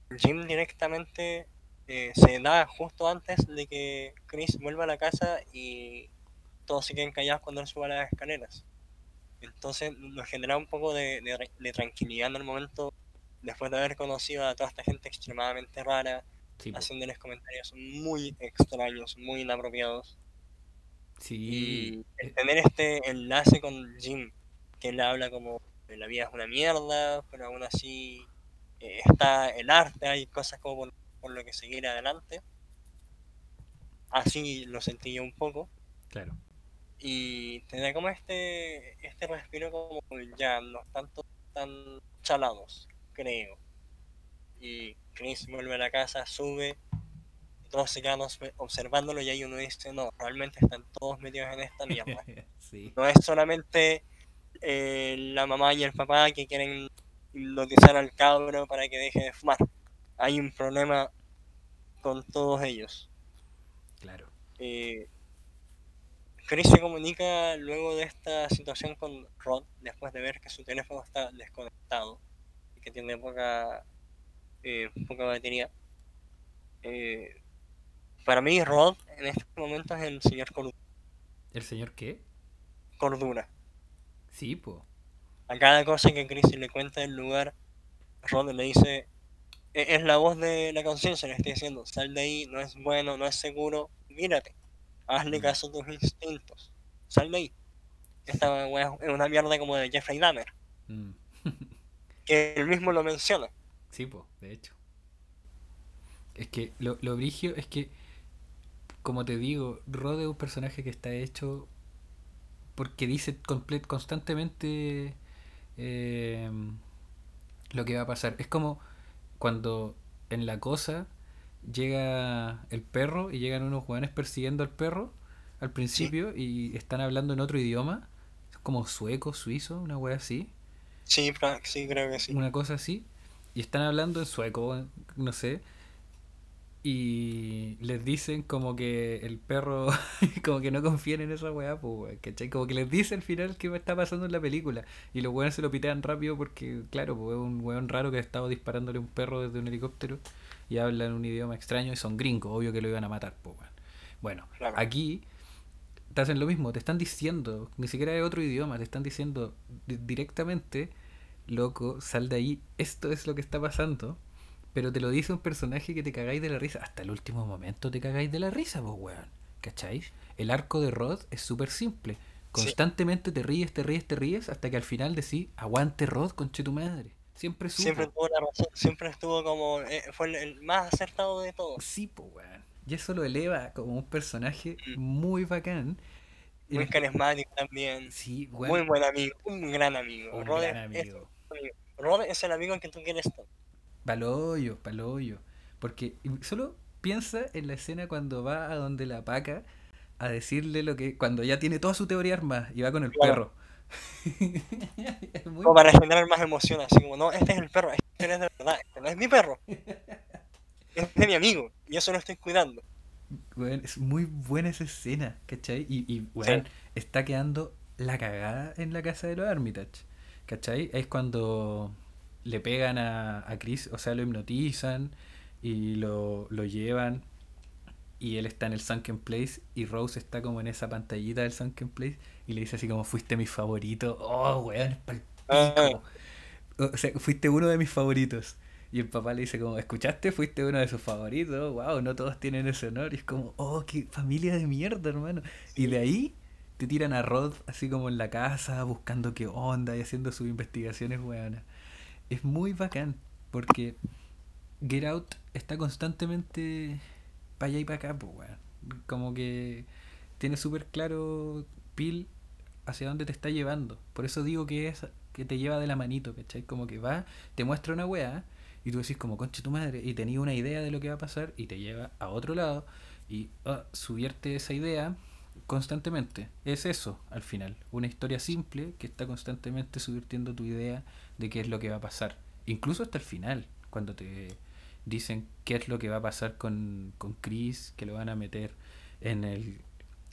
con Jim directamente eh, se da justo antes de que Chris vuelva a la casa y todos se queden callados cuando él suba las escaleras. Entonces nos genera un poco de, de- de tranquilidad en el momento después de haber conocido a toda esta gente extremadamente rara, Sí, haciéndoles comentarios muy extraños, muy inapropiados. sí. Y el eh, tener este enlace con Jim, que él habla como que la vida es una mierda, pero aún así eh, está el arte, hay cosas como por, por lo que seguir adelante. Así lo sentí yo un poco. claro. Y te da como este, este respiro como ya no tanto tan chalados, creo. Y Chris vuelve a la casa, sube, y todos se quedan obs- observándolo y ahí uno dice, no, realmente están todos metidos en esta mierda. sí. No es solamente eh, la mamá y el papá que quieren hipnotizar al cabro para que deje de fumar. Hay un problema con todos ellos. Claro. Eh, Chris se comunica luego de esta situación con Rod después de ver que su teléfono está desconectado y que tiene poca, eh, poca batería. Eh, para mí Rod en este momento es el señor Cor- ¿El señor qué? Cordura. Sí, po. A cada cosa que Chris le cuenta del lugar, Rod le dice, "E- es la voz de la conciencia, le estoy diciendo, sal de ahí, no es bueno, no es seguro, mírate, hazle Mm. caso a tus instintos, sal de ahí. Esta es una mierda como de Jeffrey Dahmer, Mm. que él mismo lo menciona. Sí, po, de hecho. Es que lo, lo brigio es que, como te digo, Rod es un personaje que está hecho porque dice constantemente eh, lo que va a pasar. Es como cuando en la cosa llega el perro y llegan unos jóvenes persiguiendo al perro al principio y están hablando en otro idioma, como sueco, suizo, una wea así. Sí, sí, creo que sí. una cosa así, y están hablando en sueco, no sé, y les dicen como que el perro, como que no confían en esa weá, pues, ¿cachai? Como que les dice al final qué está pasando en la película, y los weones se lo pitean rápido porque, claro, pues es un weón raro que ha estado disparándole a un perro desde un helicóptero y hablan un idioma extraño y son gringos, obvio que lo iban a matar, pues, weón. Bueno, Claro. aquí te hacen lo mismo, te están diciendo, ni siquiera es otro idioma, te están diciendo di- directamente, loco, sal de ahí, esto es lo que está pasando, pero te lo dice un personaje que te cagáis de la risa, hasta el último momento te cagáis de la risa, pues weón, ¿cacháis? El arco de Rod es súper simple, constantemente te ríes, te ríes, te ríes, hasta que al final decís, aguante Rod, conche tu madre, siempre supo. Siempre tuvo la razón, siempre estuvo como, eh, fue el, el más acertado de todos. Sí, pues weón. Y eso lo eleva como un personaje Mm. muy bacán. Muy El- carismático también. Sí, weón. Muy buen amigo, un gran amigo. Un Rod gran amigo. es-. Rod es el amigo que tú quieres tú. Paloyo, paloyo. Porque solo piensa en la escena cuando va a donde la paca a decirle lo que. Cuando ya tiene toda su teoría armada y va con el Claro. perro. Es muy- Como para generar más emoción, así como, no, este es el perro, este no es de verdad, este no es mi perro. Es de mi amigo, y eso lo estoy cuidando. weón, es muy buena esa escena, ¿cachai? Y, y weón, está quedando la cagada en la casa de los Armitage. ¿Cachai? Es cuando le pegan a, a Chris, o sea, lo hipnotizan y lo, lo llevan y él está en el Sunken Place y Rose está como en esa pantallita del Sunken Place y le dice así como fuiste mi favorito. Oh, weón, es pa'l pico. O sea, fuiste uno de mis favoritos. Y el papá le dice como, ¿escuchaste? Fuiste uno de sus favoritos. Wow, no todos tienen ese honor. Y es como, oh, qué familia de mierda, hermano. Y de ahí te tiran a Rod así como en la casa, buscando qué onda y haciendo sus investigaciones, weón. Es muy bacán, porque Get Out está constantemente para allá y para acá, pues, weón. Como que tiene súper claro Pil hacia dónde te está llevando. Por eso digo que es que te lleva de la manito, ¿cachai? Como que va, te muestra una weá y tú decís como, conche tu madre, y tenías una idea de lo que va a pasar y te lleva a otro lado y ah, subierte esa idea constantemente. Es eso, al final. Una historia simple que está constantemente subvirtiendo tu idea de qué es lo que va a pasar. Incluso hasta el final, cuando te dicen qué es lo que va a pasar con, con Chris, que lo van a meter en el...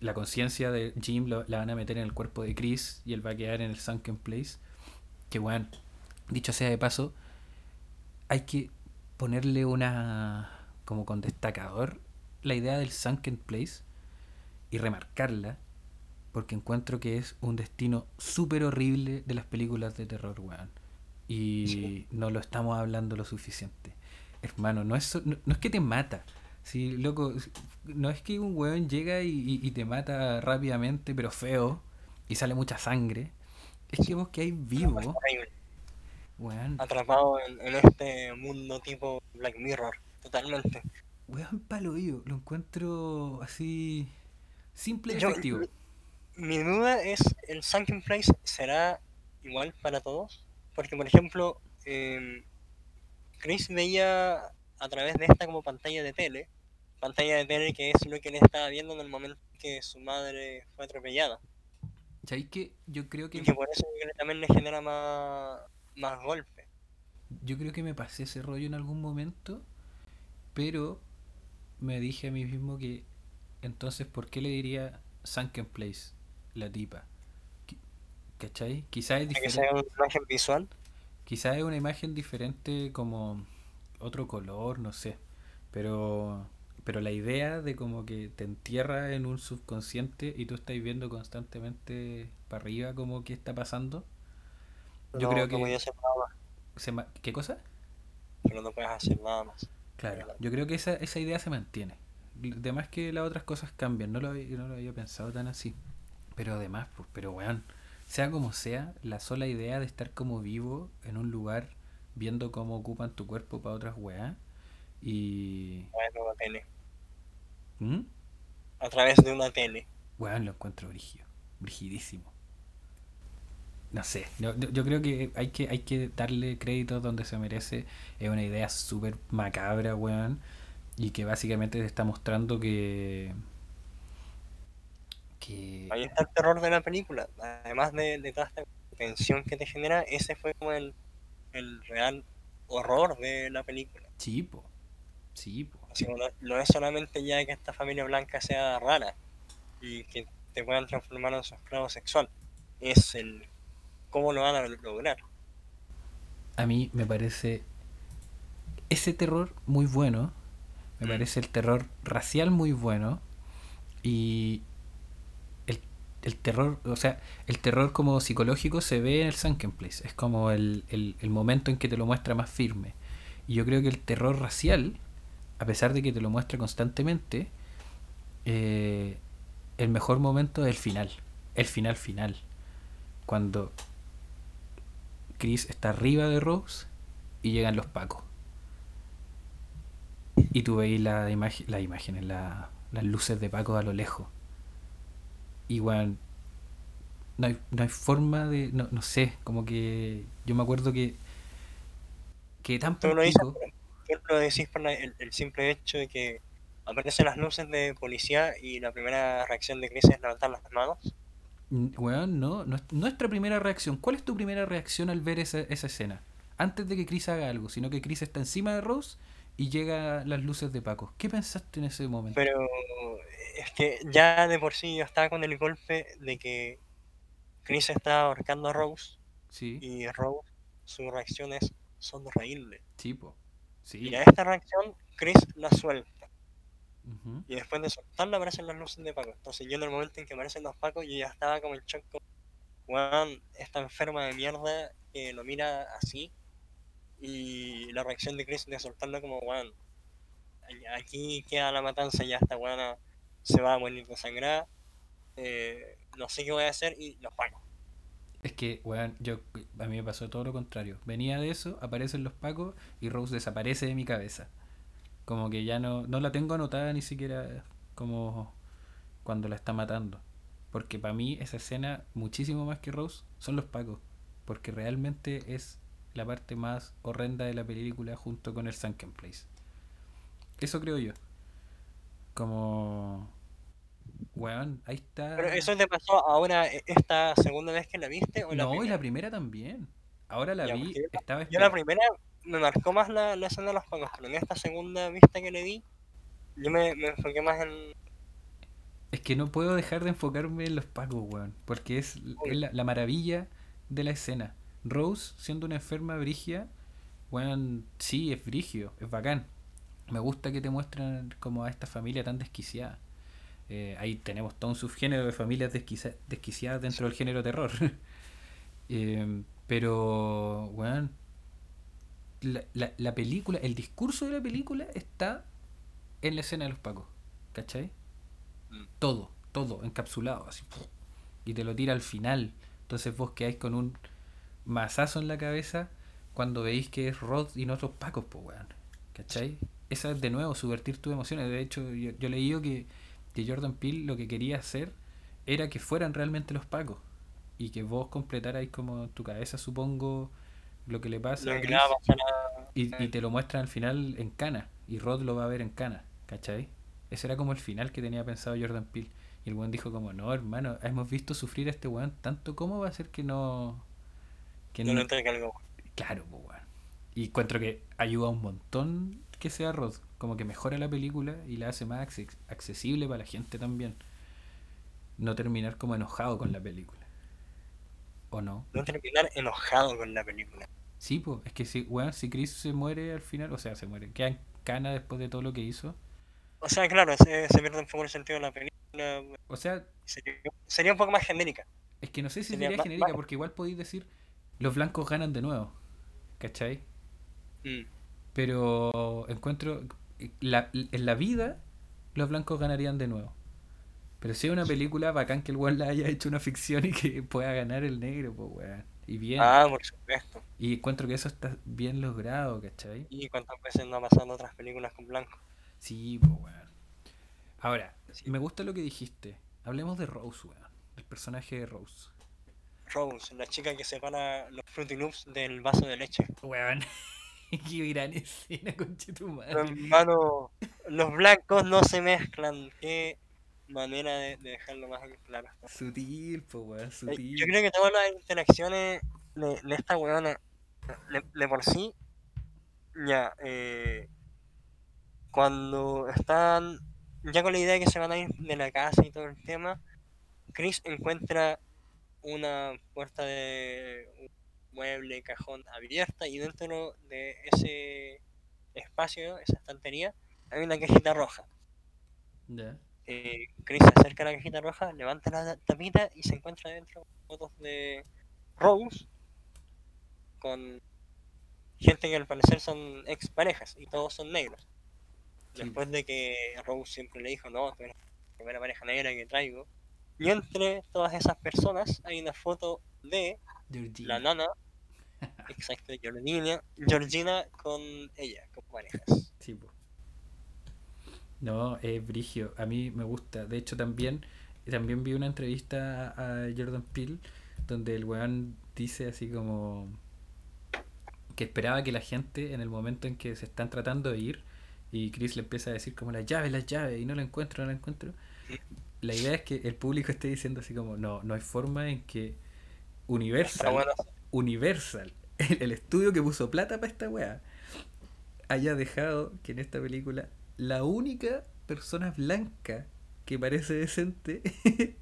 La conciencia de Jim lo- la van a meter en el cuerpo de Chris y él va a quedar en el Sunken Place. Que bueno, dicho sea de paso, hay que ponerle una... como con destacador la idea del Sunken Place y remarcarla porque encuentro que es un destino súper horrible de las películas de terror, weón. Y Sí. no lo estamos hablando lo suficiente. Hermano, no es, no, no es que te mata. Sí, loco, no es que un weón llega y, y- y te mata rápidamente, pero feo, y sale mucha sangre. Es que vos que hay vivo, weón, Atrapado en, en este mundo tipo Black Mirror, totalmente. weón palo yo, lo encuentro así simple y Yo- efectivo. Mi duda es, ¿el Sunken Place será igual para todos? Porque, por ejemplo, em, Chris veía a través de esta como pantalla de tele, pantalla de tele que es lo que él estaba viendo en el momento que su madre fue atropellada. ¿Sabéis que yo creo que Y que por eso también le genera más, más golpe. Yo creo que me pasé ese rollo en algún momento, pero me dije a mí mismo que entonces, ¿por qué le diría Sunken Place la tipa? ¿Cachai? Quizás es que diferente. sea una imagen visual. Quizás es una imagen diferente como otro color, no sé. Pero pero la idea de como que te entierra en un subconsciente y tú estás viendo constantemente para arriba como que está pasando. Yo no, creo que voy a hacer nada más, se ma- ¿Qué cosa? pero no puedes hacer nada más. Claro, yo creo que esa, esa idea se mantiene. Además que las otras cosas cambian, no lo, no lo había pensado tan así. Pero además, pues, pero weón, sea como sea, la sola idea de estar como vivo en un lugar viendo cómo ocupan tu cuerpo para otras weas y... A través de una tele. ¿Mm? A través de una tele. Weón, lo encuentro brigio, brigidísimo. no sé, yo, yo- yo creo que hay, que hay que darle crédito donde se merece. Es una idea súper macabra, weón. Y que básicamente te está mostrando que... que Ahí está el terror de la película. Además de, de toda esta tensión que te genera, ese fue como el, el real horror de la película. sí, po. Sí, po. No es solamente ya que esta familia blanca sea rara y que te puedan transformar en su esclavo sexual. Es el cómo lo van a lograr. A mí me parece ese terror muy bueno. Me Mm. parece el terror racial muy bueno. Y el, terror, o sea, el terror como psicológico se ve en el Sunken Place. Es como el, el- el momento en que te lo muestra más firme. Y yo creo que el terror racial, a pesar de que te lo muestra constantemente, eh, el mejor momento es el final. El final final. Cuando Chris está arriba de Rose y llegan los pacos. Y tú veis la imagen, las imágenes, la- las luces de Paco a lo lejos. Y bueno, no hay, no hay forma de. No, no sé, como que. Yo me acuerdo que. Que tan Tú lo dices, tú lo decís por la- el, el simple hecho de que aparecen las luces de policía y la primera reacción de Chris es levantar las manos. Mm, Weón, no, no es nuestra primera reacción. ¿Cuál es tu primera reacción al ver esa, esa escena? Antes de que Chris haga algo, sino que Chris está encima de Rose y llega las luces de Paco. ¿Qué pensaste en ese momento? Pero es que ya de por sí yo estaba con el golpe de que Chris está ahorcando a Rose Sí, y Rose, su reacción es sonreírle. tipo. Sí. Y a esta reacción, Chris la suelta. Y después de soltarla aparecen las luces de Paco. Entonces yo en el momento en que aparecen los Pacos, yo ya estaba como en shock. Weón, esta enferma de mierda que lo mira así. Y la reacción de Chris de soltarla como, weón, aquí queda la matanza, ya esta weona se va a morir desangrada. Eh, no sé qué voy a hacer y los Pacos. Es que, weón, yo, a mí me pasó todo lo contrario. Venía de eso, aparecen los pacos y Rose desaparece de mi cabeza. Como que ya no, no la tengo anotada ni siquiera como cuando la está matando. Porque para mí esa escena, muchísimo más que Rose, son los pacos. Porque realmente es la parte más horrenda de la película junto con el Sunken Place. Eso creo yo. Como... Weón, ahí está... Pero eso te pasó ahora, eh, esta segunda vez que la viste o la No, y primera? la primera también. Ahora la Ya, vi, estaba Yo la primera me marcó más la, la escena de los pacos, pero en esta segunda vista que le di, yo me, me enfoqué más en. Es que no puedo dejar de enfocarme en los pacos, weón. Porque es, es la, la maravilla de la escena. Rose, siendo una enferma brigia, weón, sí, es brigio, es bacán. Me gusta que te muestren como a esta familia tan desquiciada. Eh, ahí tenemos todo un subgénero de familias desquicia- desquiciadas dentro del género terror. Eh, pero, weón, la, la, la película, el discurso de la película está en la escena de los pacos. ¿Cachai? Mm. todo, todo encapsulado, así. Y te lo tira al final. Entonces vos quedáis con un mazazo en la cabeza cuando veis que es Rod y no otros pacos, pues weón. ¿Cachai? Esa es de nuevo subvertir tus emociones. De hecho, yo, yo leí que, que Jordan Peele lo que quería hacer era que fueran realmente los pacos. Y que vos completarais como en tu cabeza, supongo, lo que le pasa Lo que y, y te lo muestran al final en Cana. Y Rod lo va a ver en Cana. ¿Cachai? Ese era como el final que tenía pensado Jordan Peele. Y el weón dijo como, no, hermano, hemos visto sufrir a este weón tanto, ¿cómo va a ser que no... Que No no... algo. Claro, pues weón. Y encuentro que ayuda un montón que sea Rod. Como que mejora la película y la hace más acce- accesible para la gente también. No terminar como enojado con la película. ¿O no? No terminar enojado con la película. Sí, pues, es que si, weón, si Chris se muere al final, o sea, se muere, queda en cana después de todo lo que hizo. O sea, claro, se, se pierde un poco el sentido de la película. O sea, Sería, sería un poco más genérica. es que no sé si Sería genérica, porque igual podéis decir, los blancos ganan de nuevo, ¿cachai? Mm. Pero encuentro, la, en la vida, los blancos ganarían de nuevo. Pero si es una película, bacán que el weón la haya hecho una ficción y que pueda ganar el negro, pues weón. Y bien. Ah, por supuesto. Y encuentro que eso está bien logrado, ¿cachai? ¿Y cuántas veces no ha pasado en otras películas con blanco? Sí, pues weón. Ahora, Sí. me gusta lo que dijiste. Hablemos de Rose, weón. El personaje de Rose. Rose, la chica que separa los Fruity Loops del vaso de leche. Weón. Qué gran escena. Hermano, los blancos no se mezclan. Qué manera de, de dejarlo más en claro. Sutil, po, weón, Eh, sutil. Yo creo que todas las interacciones de, de esta weona, de, de por sí, ya, eh, cuando están ya con la idea de que se van a ir de la casa y todo el tema, Chris encuentra una puerta de mueble, cajón abierta y dentro de ese espacio, esa estantería, hay una cajita roja. Eh, Chris se acerca a la cajita roja, levanta la tapita y se encuentra dentro fotos de Rose con gente que al parecer son ex parejas y todos son negros. Después de que Rose siempre le dijo, no, tú eres la primera pareja negra que traigo. Y entre todas esas personas hay una foto de la Georgina. nana, exacto, Georgina, Georgina con ella, con parejas. Sí, po. No, es brigio. A mí me gusta. De hecho, también, también vi una entrevista a Jordan Peele donde el weón dice así como que esperaba que la gente en el momento en que se están tratando de ir y Chris le empieza a decir como las llaves, las llaves y no la encuentro, no la encuentro. La idea es que el público esté diciendo así como no, no hay forma en que Universal bueno, Universal, el, el estudio que puso plata para esta weá, haya dejado que en esta película la única persona blanca que parece decente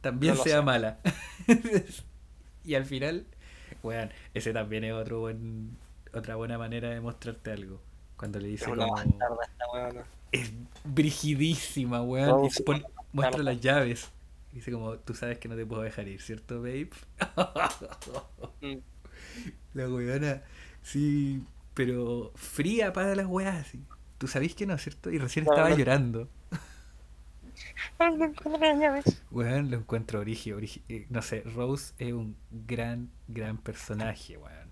también No sea sé. mala. y al final, weón, ese también es otro buen, otra buena manera de mostrarte algo. Cuando le dice como... esta. Es brigidísima, weón. No, y pon- muestra las llaves. Dice como, tú sabes que no te puedo dejar ir, ¿cierto, babe? Mm. La weona, sí, pero fría para las weas, sí. Tú sabés que no, ¿cierto? Y recién No, estaba no. Ay, llorando. no encuentro las llaves. Weón, lo encuentro origio, no sé, Rose es un gran, gran personaje, weón.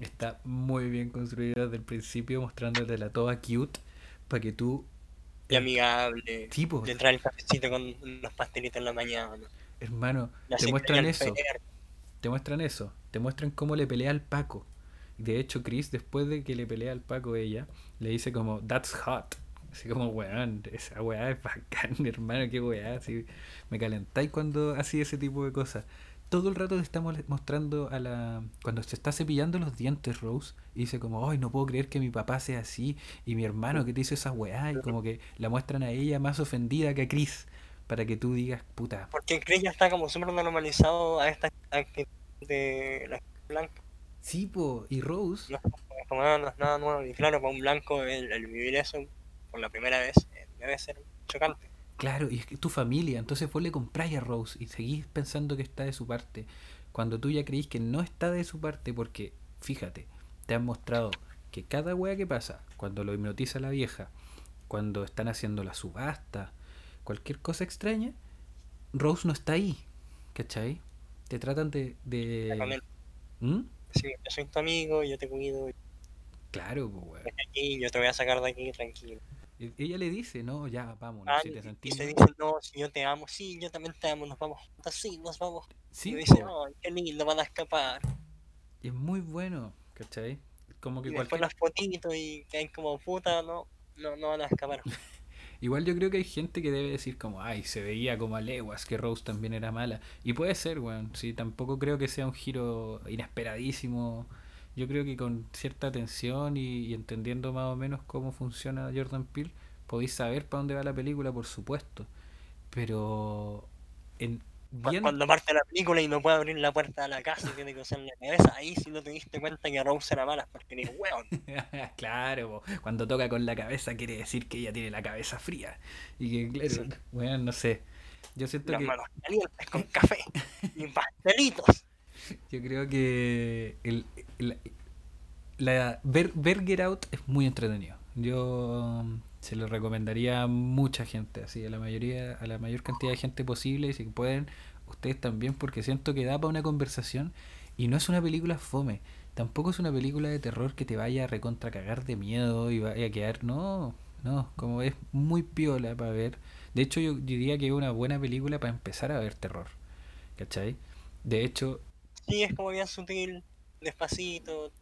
Está muy bien construido desde el principio, mostrándote la toda cute, para que tú, Y amigable. Le trae el cafecito con unos pastelitos en la mañana. hermano, La te muestran eso. Te muestran eso, te muestran cómo le pelea al Paco. De hecho, Chris, después de que le pelea al Paco ella, le dice como, that's hot. Así como, weón, esa weá es bacán, hermano, qué weá. Así, me calentáis cuando hacía ese tipo de cosas. Todo el rato te estamos mostrando a la... Cuando se está cepillando los dientes, Rose, y dice como, ay, no puedo creer que mi papá sea así, y mi hermano que te hizo esa weá, y como que la muestran a ella más ofendida que a Chris, para que tú digas, puta, Porque Chris ya está como súper normalizado a esta actitud de la blanca. sí, po, y Rose... No, como, no es nada nuevo. Y claro, para un blanco el, el vivir eso por la primera vez eh, debe ser chocante. Claro, y es que tu familia, entonces vos le compráis a Rose y seguís pensando que está de su parte, cuando tú ya creís que no está de su parte, porque fíjate, te han mostrado que cada wea que pasa, cuando lo hipnotiza la vieja, cuando están haciendo la subasta, cualquier cosa extraña, Rose no está ahí, ¿cachai? Te tratan de... De... ¿Mm? Sí, yo soy tu amigo, yo te cuido, Claro, pues, weón. yo te voy a sacar de aquí tranquilo. E- Ella le dice, no, ya, vámonos, Ah, si te y, y se mal". dicen, no, si yo te amo, sí, yo también te amo, nos vamos juntos, sí, nos vamos. Sí, y dice, ay, qué lindo, van a escapar. es muy bueno, ¿cachai? Como que Y cualquier... las fotitos y caen como puta, no, no, no van a escapar. Igual yo creo que hay gente que debe decir como, ay, se veía como a leguas que Rose también era mala. Y puede ser, weón. Sí, tampoco creo que sea un giro inesperadísimo. Yo creo que con cierta atención y, y entendiendo más o menos cómo funciona Jordan Peele, podéis saber para dónde va la película, por supuesto. Pero en bien Cuando parte la película y no puede abrir la puerta de la casa y tiene que usar la cabeza, ahí sí no te diste cuenta que Rose era mala porque eres weón. claro, cuando toca con la cabeza quiere decir que ella tiene la cabeza fría. Y que, claro, Sí. bueno, no sé. Yo siento Las que... manos calientes con café y pastelitos. Yo creo que el, el- la, ver, ver Get Out es muy entretenido. Yo um, se lo recomendaría a mucha gente, así a la mayoría, a la mayor cantidad de gente posible, y si pueden, ustedes también, porque siento que da para una conversación y no es una película fome. Tampoco es una película de terror que te vaya a recontra cagar de miedo y vaya a quedar. No, no, como es muy piola para ver. De hecho, yo diría que es una buena película para empezar a ver terror. ¿Cachai? De hecho, Sí, es como bien sutil, despacito,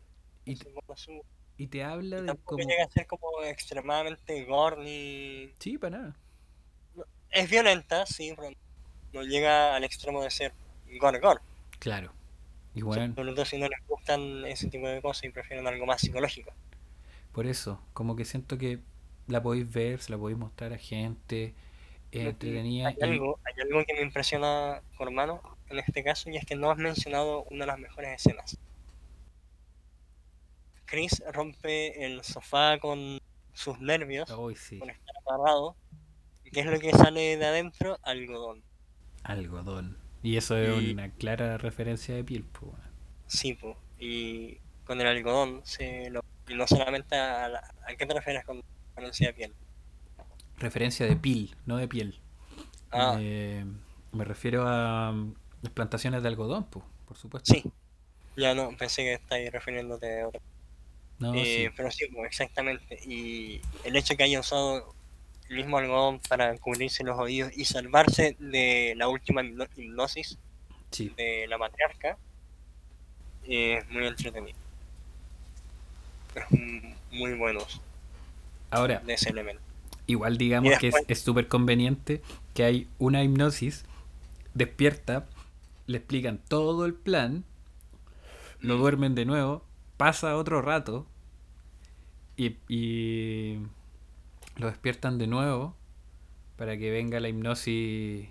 y, así como su- y te habla y de tampoco cómo... llega a ser como extremadamente gore ni... Sí, para nada. Es violenta, sí, pero no llega al extremo de ser gore gore. Claro. Bueno, Sobre todo si no les gustan ese tipo de cosas y prefieren algo más psicológico. por eso, como que siento que la podéis ver, se la podéis mostrar a gente, es entretenida Hay y... algo, hay algo que me impresiona, hermano, en este caso, y es que no has mencionado una de las mejores escenas. Chris rompe el sofá con sus nervios, Uy, sí, por estar agarrado. ¿Y ¿Qué es lo que sale de adentro? Algodón. algodón. Y eso es Y- una clara referencia de piel, pues. Sí, po. y con el algodón se lo... Y no solamente a, la- ¿a qué te refieres con referencia de piel? Referencia de pil, no de piel. Ah, Eh, me refiero a las plantaciones de algodón, pues, por supuesto. sí. Ya no, pensé que estáis refiriéndote a otra No, Eh, sí. Pero sí, pues, exactamente. Y el hecho que haya usado el mismo algodón para cubrirse los oídos y salvarse de la última hipno- hipnosis Sí. de la matriarca eh, es muy entretenido. Es un- muy buenos Ahora, de ese elemento. igual digamos que es súper conveniente que hay una hipnosis, despierta, le explican todo el plan, lo Mm. duermen de nuevo, pasa otro rato y, y lo despiertan de nuevo para que venga la hipnosis.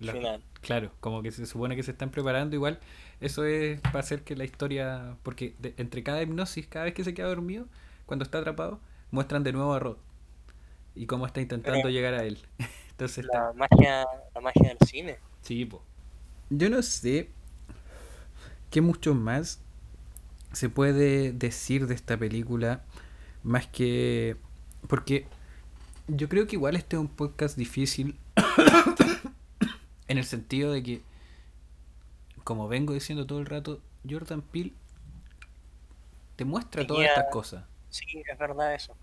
la- Final. claro, como que se supone que se están preparando igual. Eso es para hacer que la historia. Porque de- entre cada hipnosis, cada vez que se queda dormido, cuando está atrapado, muestran de nuevo a Rod. Y cómo está intentando Pero- llegar a él. Entonces está- La magia, la magia del cine. Sí, po. Yo no sé qué mucho más se puede decir de esta película más que porque yo creo que igual este es un podcast difícil en el sentido de que como vengo diciendo todo el rato Jordan Peele te muestra todas estas cosas Sí, es verdad eso.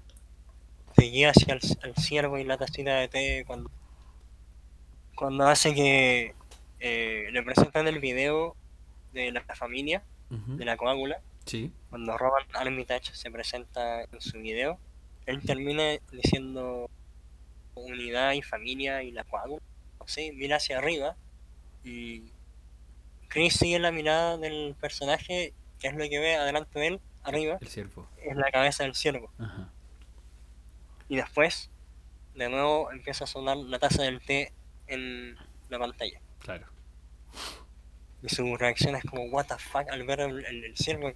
Te guía hacia el, el ciervo y la tacita de té cuando, cuando hace que eh, le presentan el video de la familia, de la coágula, sí. cuando Roman Armitage se presenta en su video, él termina diciendo unidad y familia y la coágula, sé, mira hacia arriba y Chris sigue la mirada del personaje, que es lo que ve adelante de él, arriba, el ciervo. Es la cabeza del ciervo. Ajá. Y después, de nuevo, empieza a sonar la taza del té en la pantalla. Claro Y su reacción es como, what the fuck, al ver el, el, el ciervo.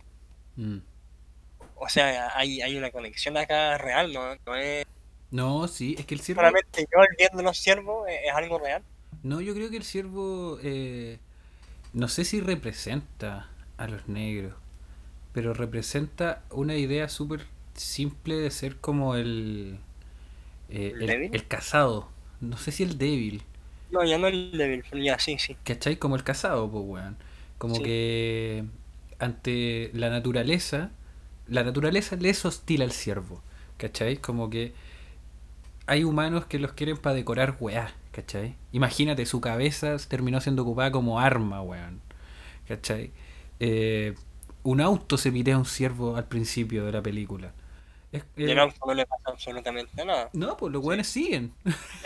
Mm. O sea, hay, hay una conexión acá real, ¿no? No es no sí es que el ciervo solamente yo viendo los ciervos, es, es algo real. No, yo creo que el ciervo, eh, no sé si representa a los negros, pero representa una idea súper simple de ser como el, eh, ¿El el, débil? el casado. No sé si el débil, No, ya no el pero ya sí, sí. ¿cachai? Como el casado, pues, weón. Como Sí. que ante la naturaleza, la naturaleza le es hostil al ciervo, ¿cachai? Como que hay humanos que los quieren para decorar weá, ¿cachai? Imagínate, su cabeza terminó siendo ocupada como arma, weón, ¿cachai? Eh, un auto se pitea a un ciervo al principio de la película. Es- Y el auto no le pasa absolutamente nada. no, pues los weones siguen.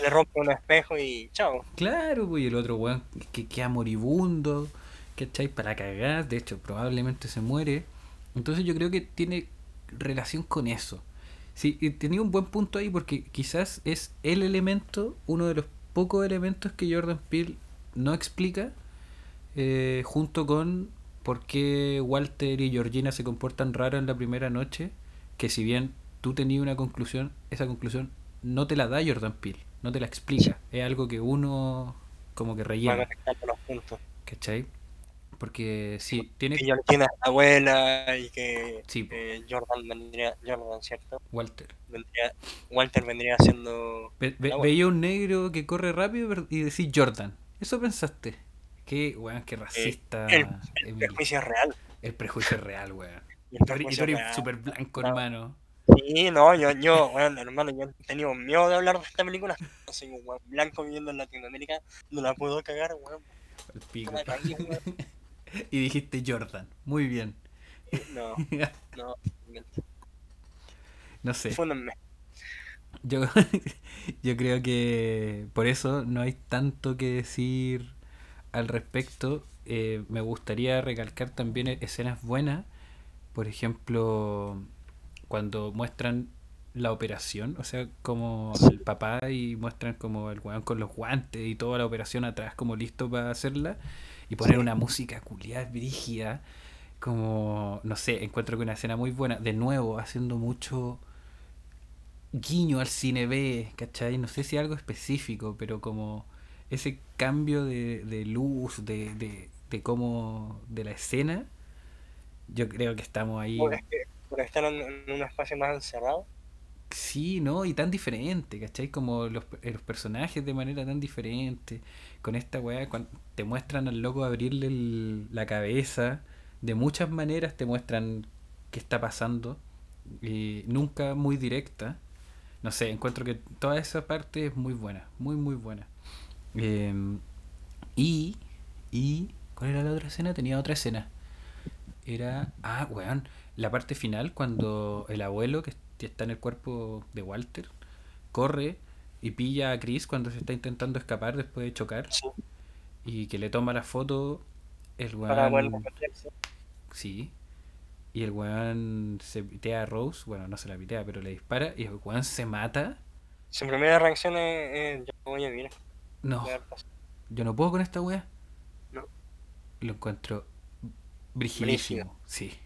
Le rompe un espejo y chao. Claro, pues, y el otro weón que queda moribundo, ¿cachai? Para cagar, de hecho, probablemente se muere. Entonces yo creo que tiene relación con eso. Sí, y tenía un buen punto ahí porque quizás es el elemento, uno de los pocos elementos que Jordan Peele no explica, eh, junto con por qué Walter y Georgina se comportan raro en la primera noche, que si bien tú tenías una conclusión, esa conclusión no te la da Jordan Peele, no te la explica. Es algo que uno como que rellena, conectando los puntos. ¿cachai? Porque sí, tiene Que Georgina es la abuela y que Sí, eh, Jordan vendría, Jordan, ¿cierto? Walter. Vendría, Walter vendría siendo Ve- veía un negro que corre rápido y decís Jordan. Eso pensaste. Qué, weón, qué racista. el, prejuicio es real. El prejuicio es real, weón. Y y tú eres súper blanco, No. hermano. Sí, no, yo, yo, bueno, hermano, yo he tenido miedo de hablar de esta película. Soy un weón blanco viviendo en Latinoamérica, no la puedo cagar, weón. El pico. No la cagué, weón. y dijiste Jordan. Muy bien. No, no, miento. No sé. Fúndenme. Yo, yo creo que por eso no hay tanto que decir al respecto. Eh, me gustaría recalcar también escenas buenas. Por ejemplo, cuando muestran la operación, o sea, como el papá y muestran como el weón con los guantes y toda la operación atrás como listo para hacerla y poner Sí. una música culiada, brígida, como, no sé, encuentro que una escena muy buena, de nuevo, haciendo mucho guiño al cine B, ¿cachai? No sé si algo específico, pero como ese cambio de, de luz, de, de, de cómo, de la escena, yo creo que estamos ahí, Por, estar en, en un espacio más encerrado. sí, ¿no? Y tan diferente, ¿cachai? Como los, eh, los personajes de manera tan diferente, con esta weá, cuando te muestran al loco abrirle el- la cabeza, de muchas maneras te muestran qué está pasando, y nunca muy directa. No sé, encuentro que toda esa parte es muy buena, muy muy buena. Eh, y, y, ¿cuál era la otra escena? Tenía otra escena. Era, ah, weón, la parte final cuando el abuelo que está en el cuerpo de Walter corre y pilla a Chris cuando se está intentando escapar después de chocar Sí. y que le toma la foto el weón, sí, y el weón se pitea a Rose, bueno, no se la pitea, pero le dispara y el weón se mata. Su primera reacción es, es, yo voy a vivir. No, voy a ver pasar". yo no puedo con esta weá. No. Lo encuentro brigidísimo. Sí,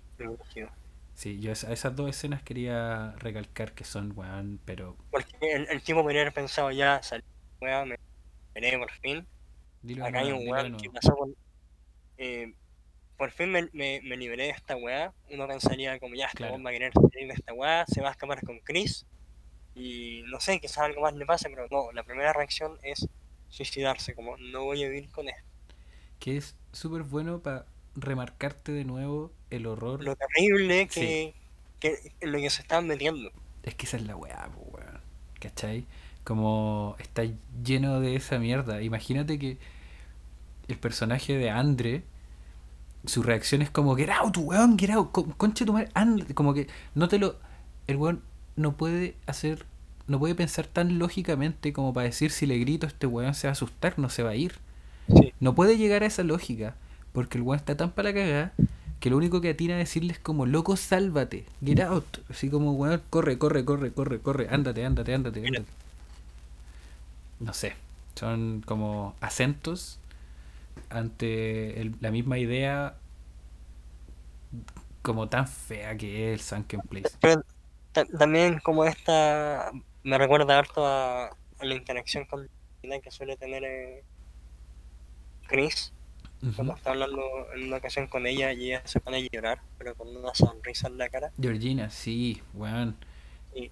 sí, yo esa- esas dos escenas quería recalcar que son weón, pero Porque el, el tipo podría haber pensado ya, salí, weá, me veré por fin. dilo Acá hay un weón que pasó con. eh, por fin me, me, me liberé de esta weá. Uno pensaría como ya, este Claro. weón va a querer salir de esta weá, se va a escapar con Chris. Y no sé, quizás algo más le pase, pero no, la primera reacción es suicidarse, como no voy a vivir con esto. Que es súper bueno para remarcarte de nuevo el horror. Lo terrible Sí. que, que en lo que se estaban metiendo. Es que esa es la weá, weón. ¿Cachai? Como está lleno de esa mierda. Imagínate que el personaje de Andre, su reacción es como, get out, weón, get out, con- conche tu madre, and-", como que no te lo... El weón no puede hacer, no puede pensar tan lógicamente como para decir si le grito a este weón se va a asustar, no se va a ir. Sí. No puede llegar a esa lógica, porque el weón está tan para la cagada que lo único que atina a decirle es como, loco, sálvate, get out. Así como, weón, corre, corre, corre, corre, corre, ándate, ándate, ándate, ándate. No sé, son como acentos ante el- la misma idea como tan fea que es el Sunken Place. Pero ta- también como esta me recuerda harto a, a la interacción con la que suele tener eh, Chris cuando Ujú. está hablando en una ocasión con ella y ella se pone a llorar, pero con una sonrisa en la cara. Georgina, sí, weón. Y,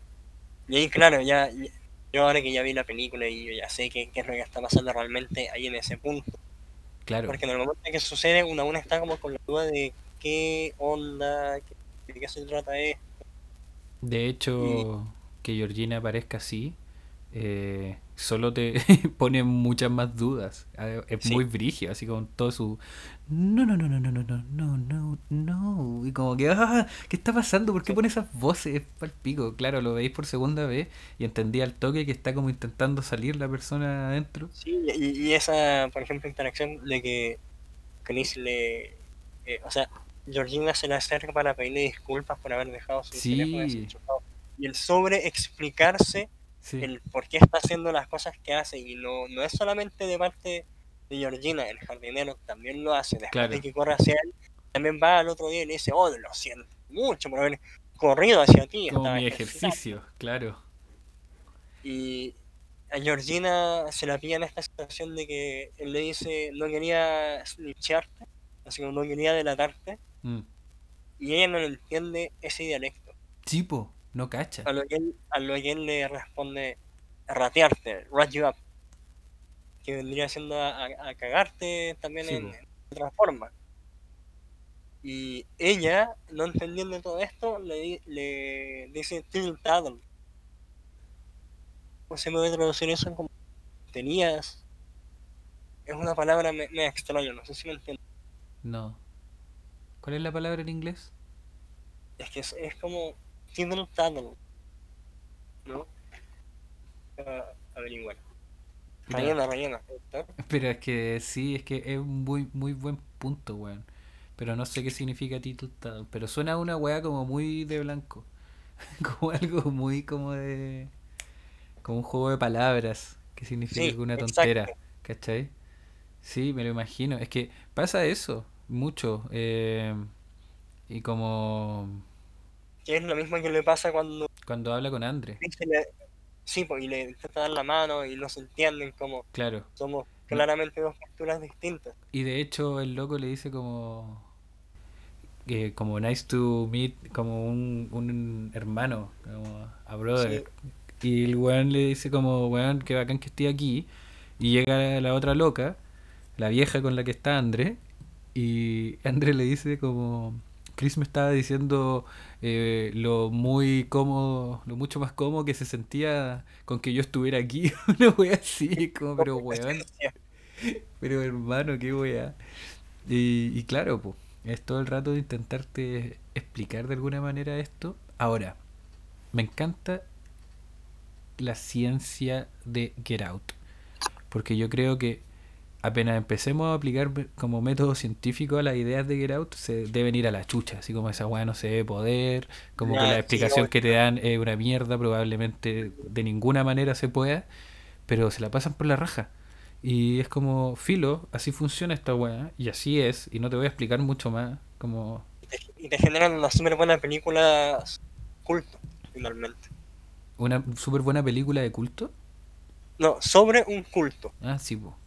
y ahí, claro, ya, ya- yo ahora que ya vi la película y yo ya sé qué, qué es lo que está pasando realmente ahí en ese punto. Claro. Porque en el momento en que sucede, uno aún está como con la duda de qué onda, qué- de qué se trata esto. De hecho, que Georgina aparezca así, eh, solo te pone muchas más dudas. Es Sí. muy brígido, así con todo su... No, no, no, no, no, no, no, no, no, no. Y como que, ah, ¿qué está pasando? ¿Por qué Sí. pone esas voces pal pico? Claro, lo veis por segunda vez y entendí al toque que está como intentando salir la persona adentro. Sí, y, y esa, por ejemplo, interacción de que Chris le. eh, o sea, Georgina se le acerca para pedirle disculpas por haber dejado su Sí. teléfono desenchufado. Y el sobre explicarse Sí, el por qué está haciendo las cosas que hace. Y no, no es solamente de parte de Georgina, el jardinero también lo hace. Después Claro. de que corre hacia él, también va al otro día y le dice: Oh, lo siento mucho por haber corrido hacia ti. como mi ejercitando". ejercicio, claro. Y a Georgina se la pilla en esta situación de que él le dice no quería snitcharte, así como no quería delatarte, Mm. y ella no entiende ese dialecto. Chipo, no cacha. A lo que él, a lo que él le responde ratearte, rat you up, que vendría siendo a, a- a cagarte también Sí, en, otra forma. Y ella, no entendiendo todo esto, le, le dice tiltado. ¿Cómo se puede traducir eso como tenías? Es una palabra me, me extraña, no sé si me entiendes. No. ¿Cuál es la palabra en inglés? Es que es, es como Tinder Tunnel. ¿No? Uh, averiguar. Rellena, rellena. Pero es que sí, es que es un muy, muy buen punto, weón. Pero no sé qué significa Tunnel. Pero suena a una weá como muy de blanco. como algo muy como de. como un juego de palabras. Que significa Sí, alguna exacto. tontera. ¿Cachai? Sí, me lo imagino. Es que pasa eso, mucho. eh, y como Que es lo mismo que le pasa cuando cuando habla con Andre. sí, pues, y le intenta dar la mano y no se entienden como Claro. somos No. claramente dos posturas distintas. Y de hecho el loco le dice como... que como nice to meet, como un, un hermano, como a brother. Y el weón le dice como, weón, qué bacán que estoy aquí. Y llega la otra loca, la vieja con la que está André. Y André le dice como... Chris me estaba diciendo eh, lo muy cómodo, lo mucho más cómodo que se sentía con que yo estuviera aquí. Una wea así, como, pero weón, pero hermano, qué wea. Y, y claro, pues, es todo el rato de intentarte explicar de alguna manera esto. Ahora, me encanta la ciencia de Get Out. Porque yo creo que apenas empecemos a aplicar como método científico a las ideas de Get Out, se deben ir a la chucha. Así como esa weá no se debe poder, como que la explicación que te dan es una mierda, probablemente de ninguna manera se pueda, pero se la pasan por la raja. Y es como, filo, así funciona esta weá, y así es, y no te voy a explicar mucho más, como, Y te, generan una súper buena película culto, finalmente. una súper buena película de culto. No, sobre un culto. Ah, sí, po.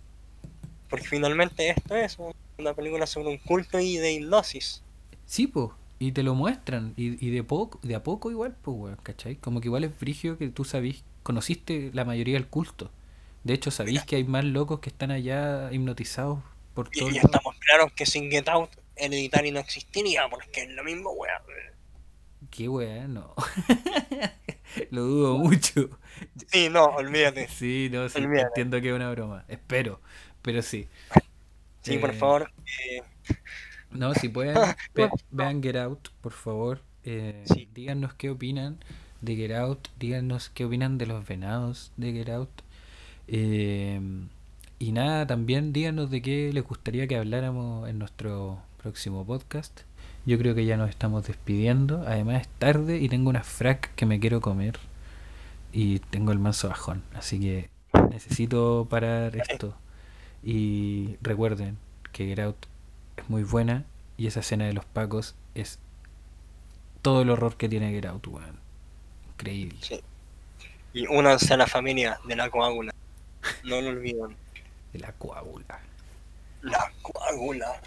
Porque finalmente esto es un- una película sobre un culto y de hipnosis. Sí, po. Y te lo muestran. Y, y de poco, de a poco igual, pues, weón, ¿cachai? Como que igual es frigio que tú sabís, conociste la mayoría del culto. De hecho, sabís Mira. que hay más locos que están allá hipnotizados por todo y mundo. estamos claros que sin Get Out Hereditary no existiría, porque es lo mismo, weá. Qué weá, no. lo dudo mucho. Sí, no, olvídate. Sí, no, sí, Olvídate. entiendo que es una broma. Espero, pero sí. Sí, por Eh, favor. eh, No, si pueden, ve- vean Get Out, por favor. Eh, Sí. Díganos qué opinan de Get Out. Díganos qué opinan de los venados de Get Out. Eh, y nada, también díganos de qué les gustaría que habláramos en nuestro próximo podcast. Yo creo que ya nos estamos despidiendo. Además es tarde y tengo una frac que me quiero comer. Y tengo el manso bajón. Así que necesito parar esto. Y recuerden que Get Out es muy buena. Y esa escena de los pacos es todo el horror que tiene Get Out, weón. Increíble. sí. Y únanse a la familia de la coágula. No lo olviden. De la coágula. La coágula.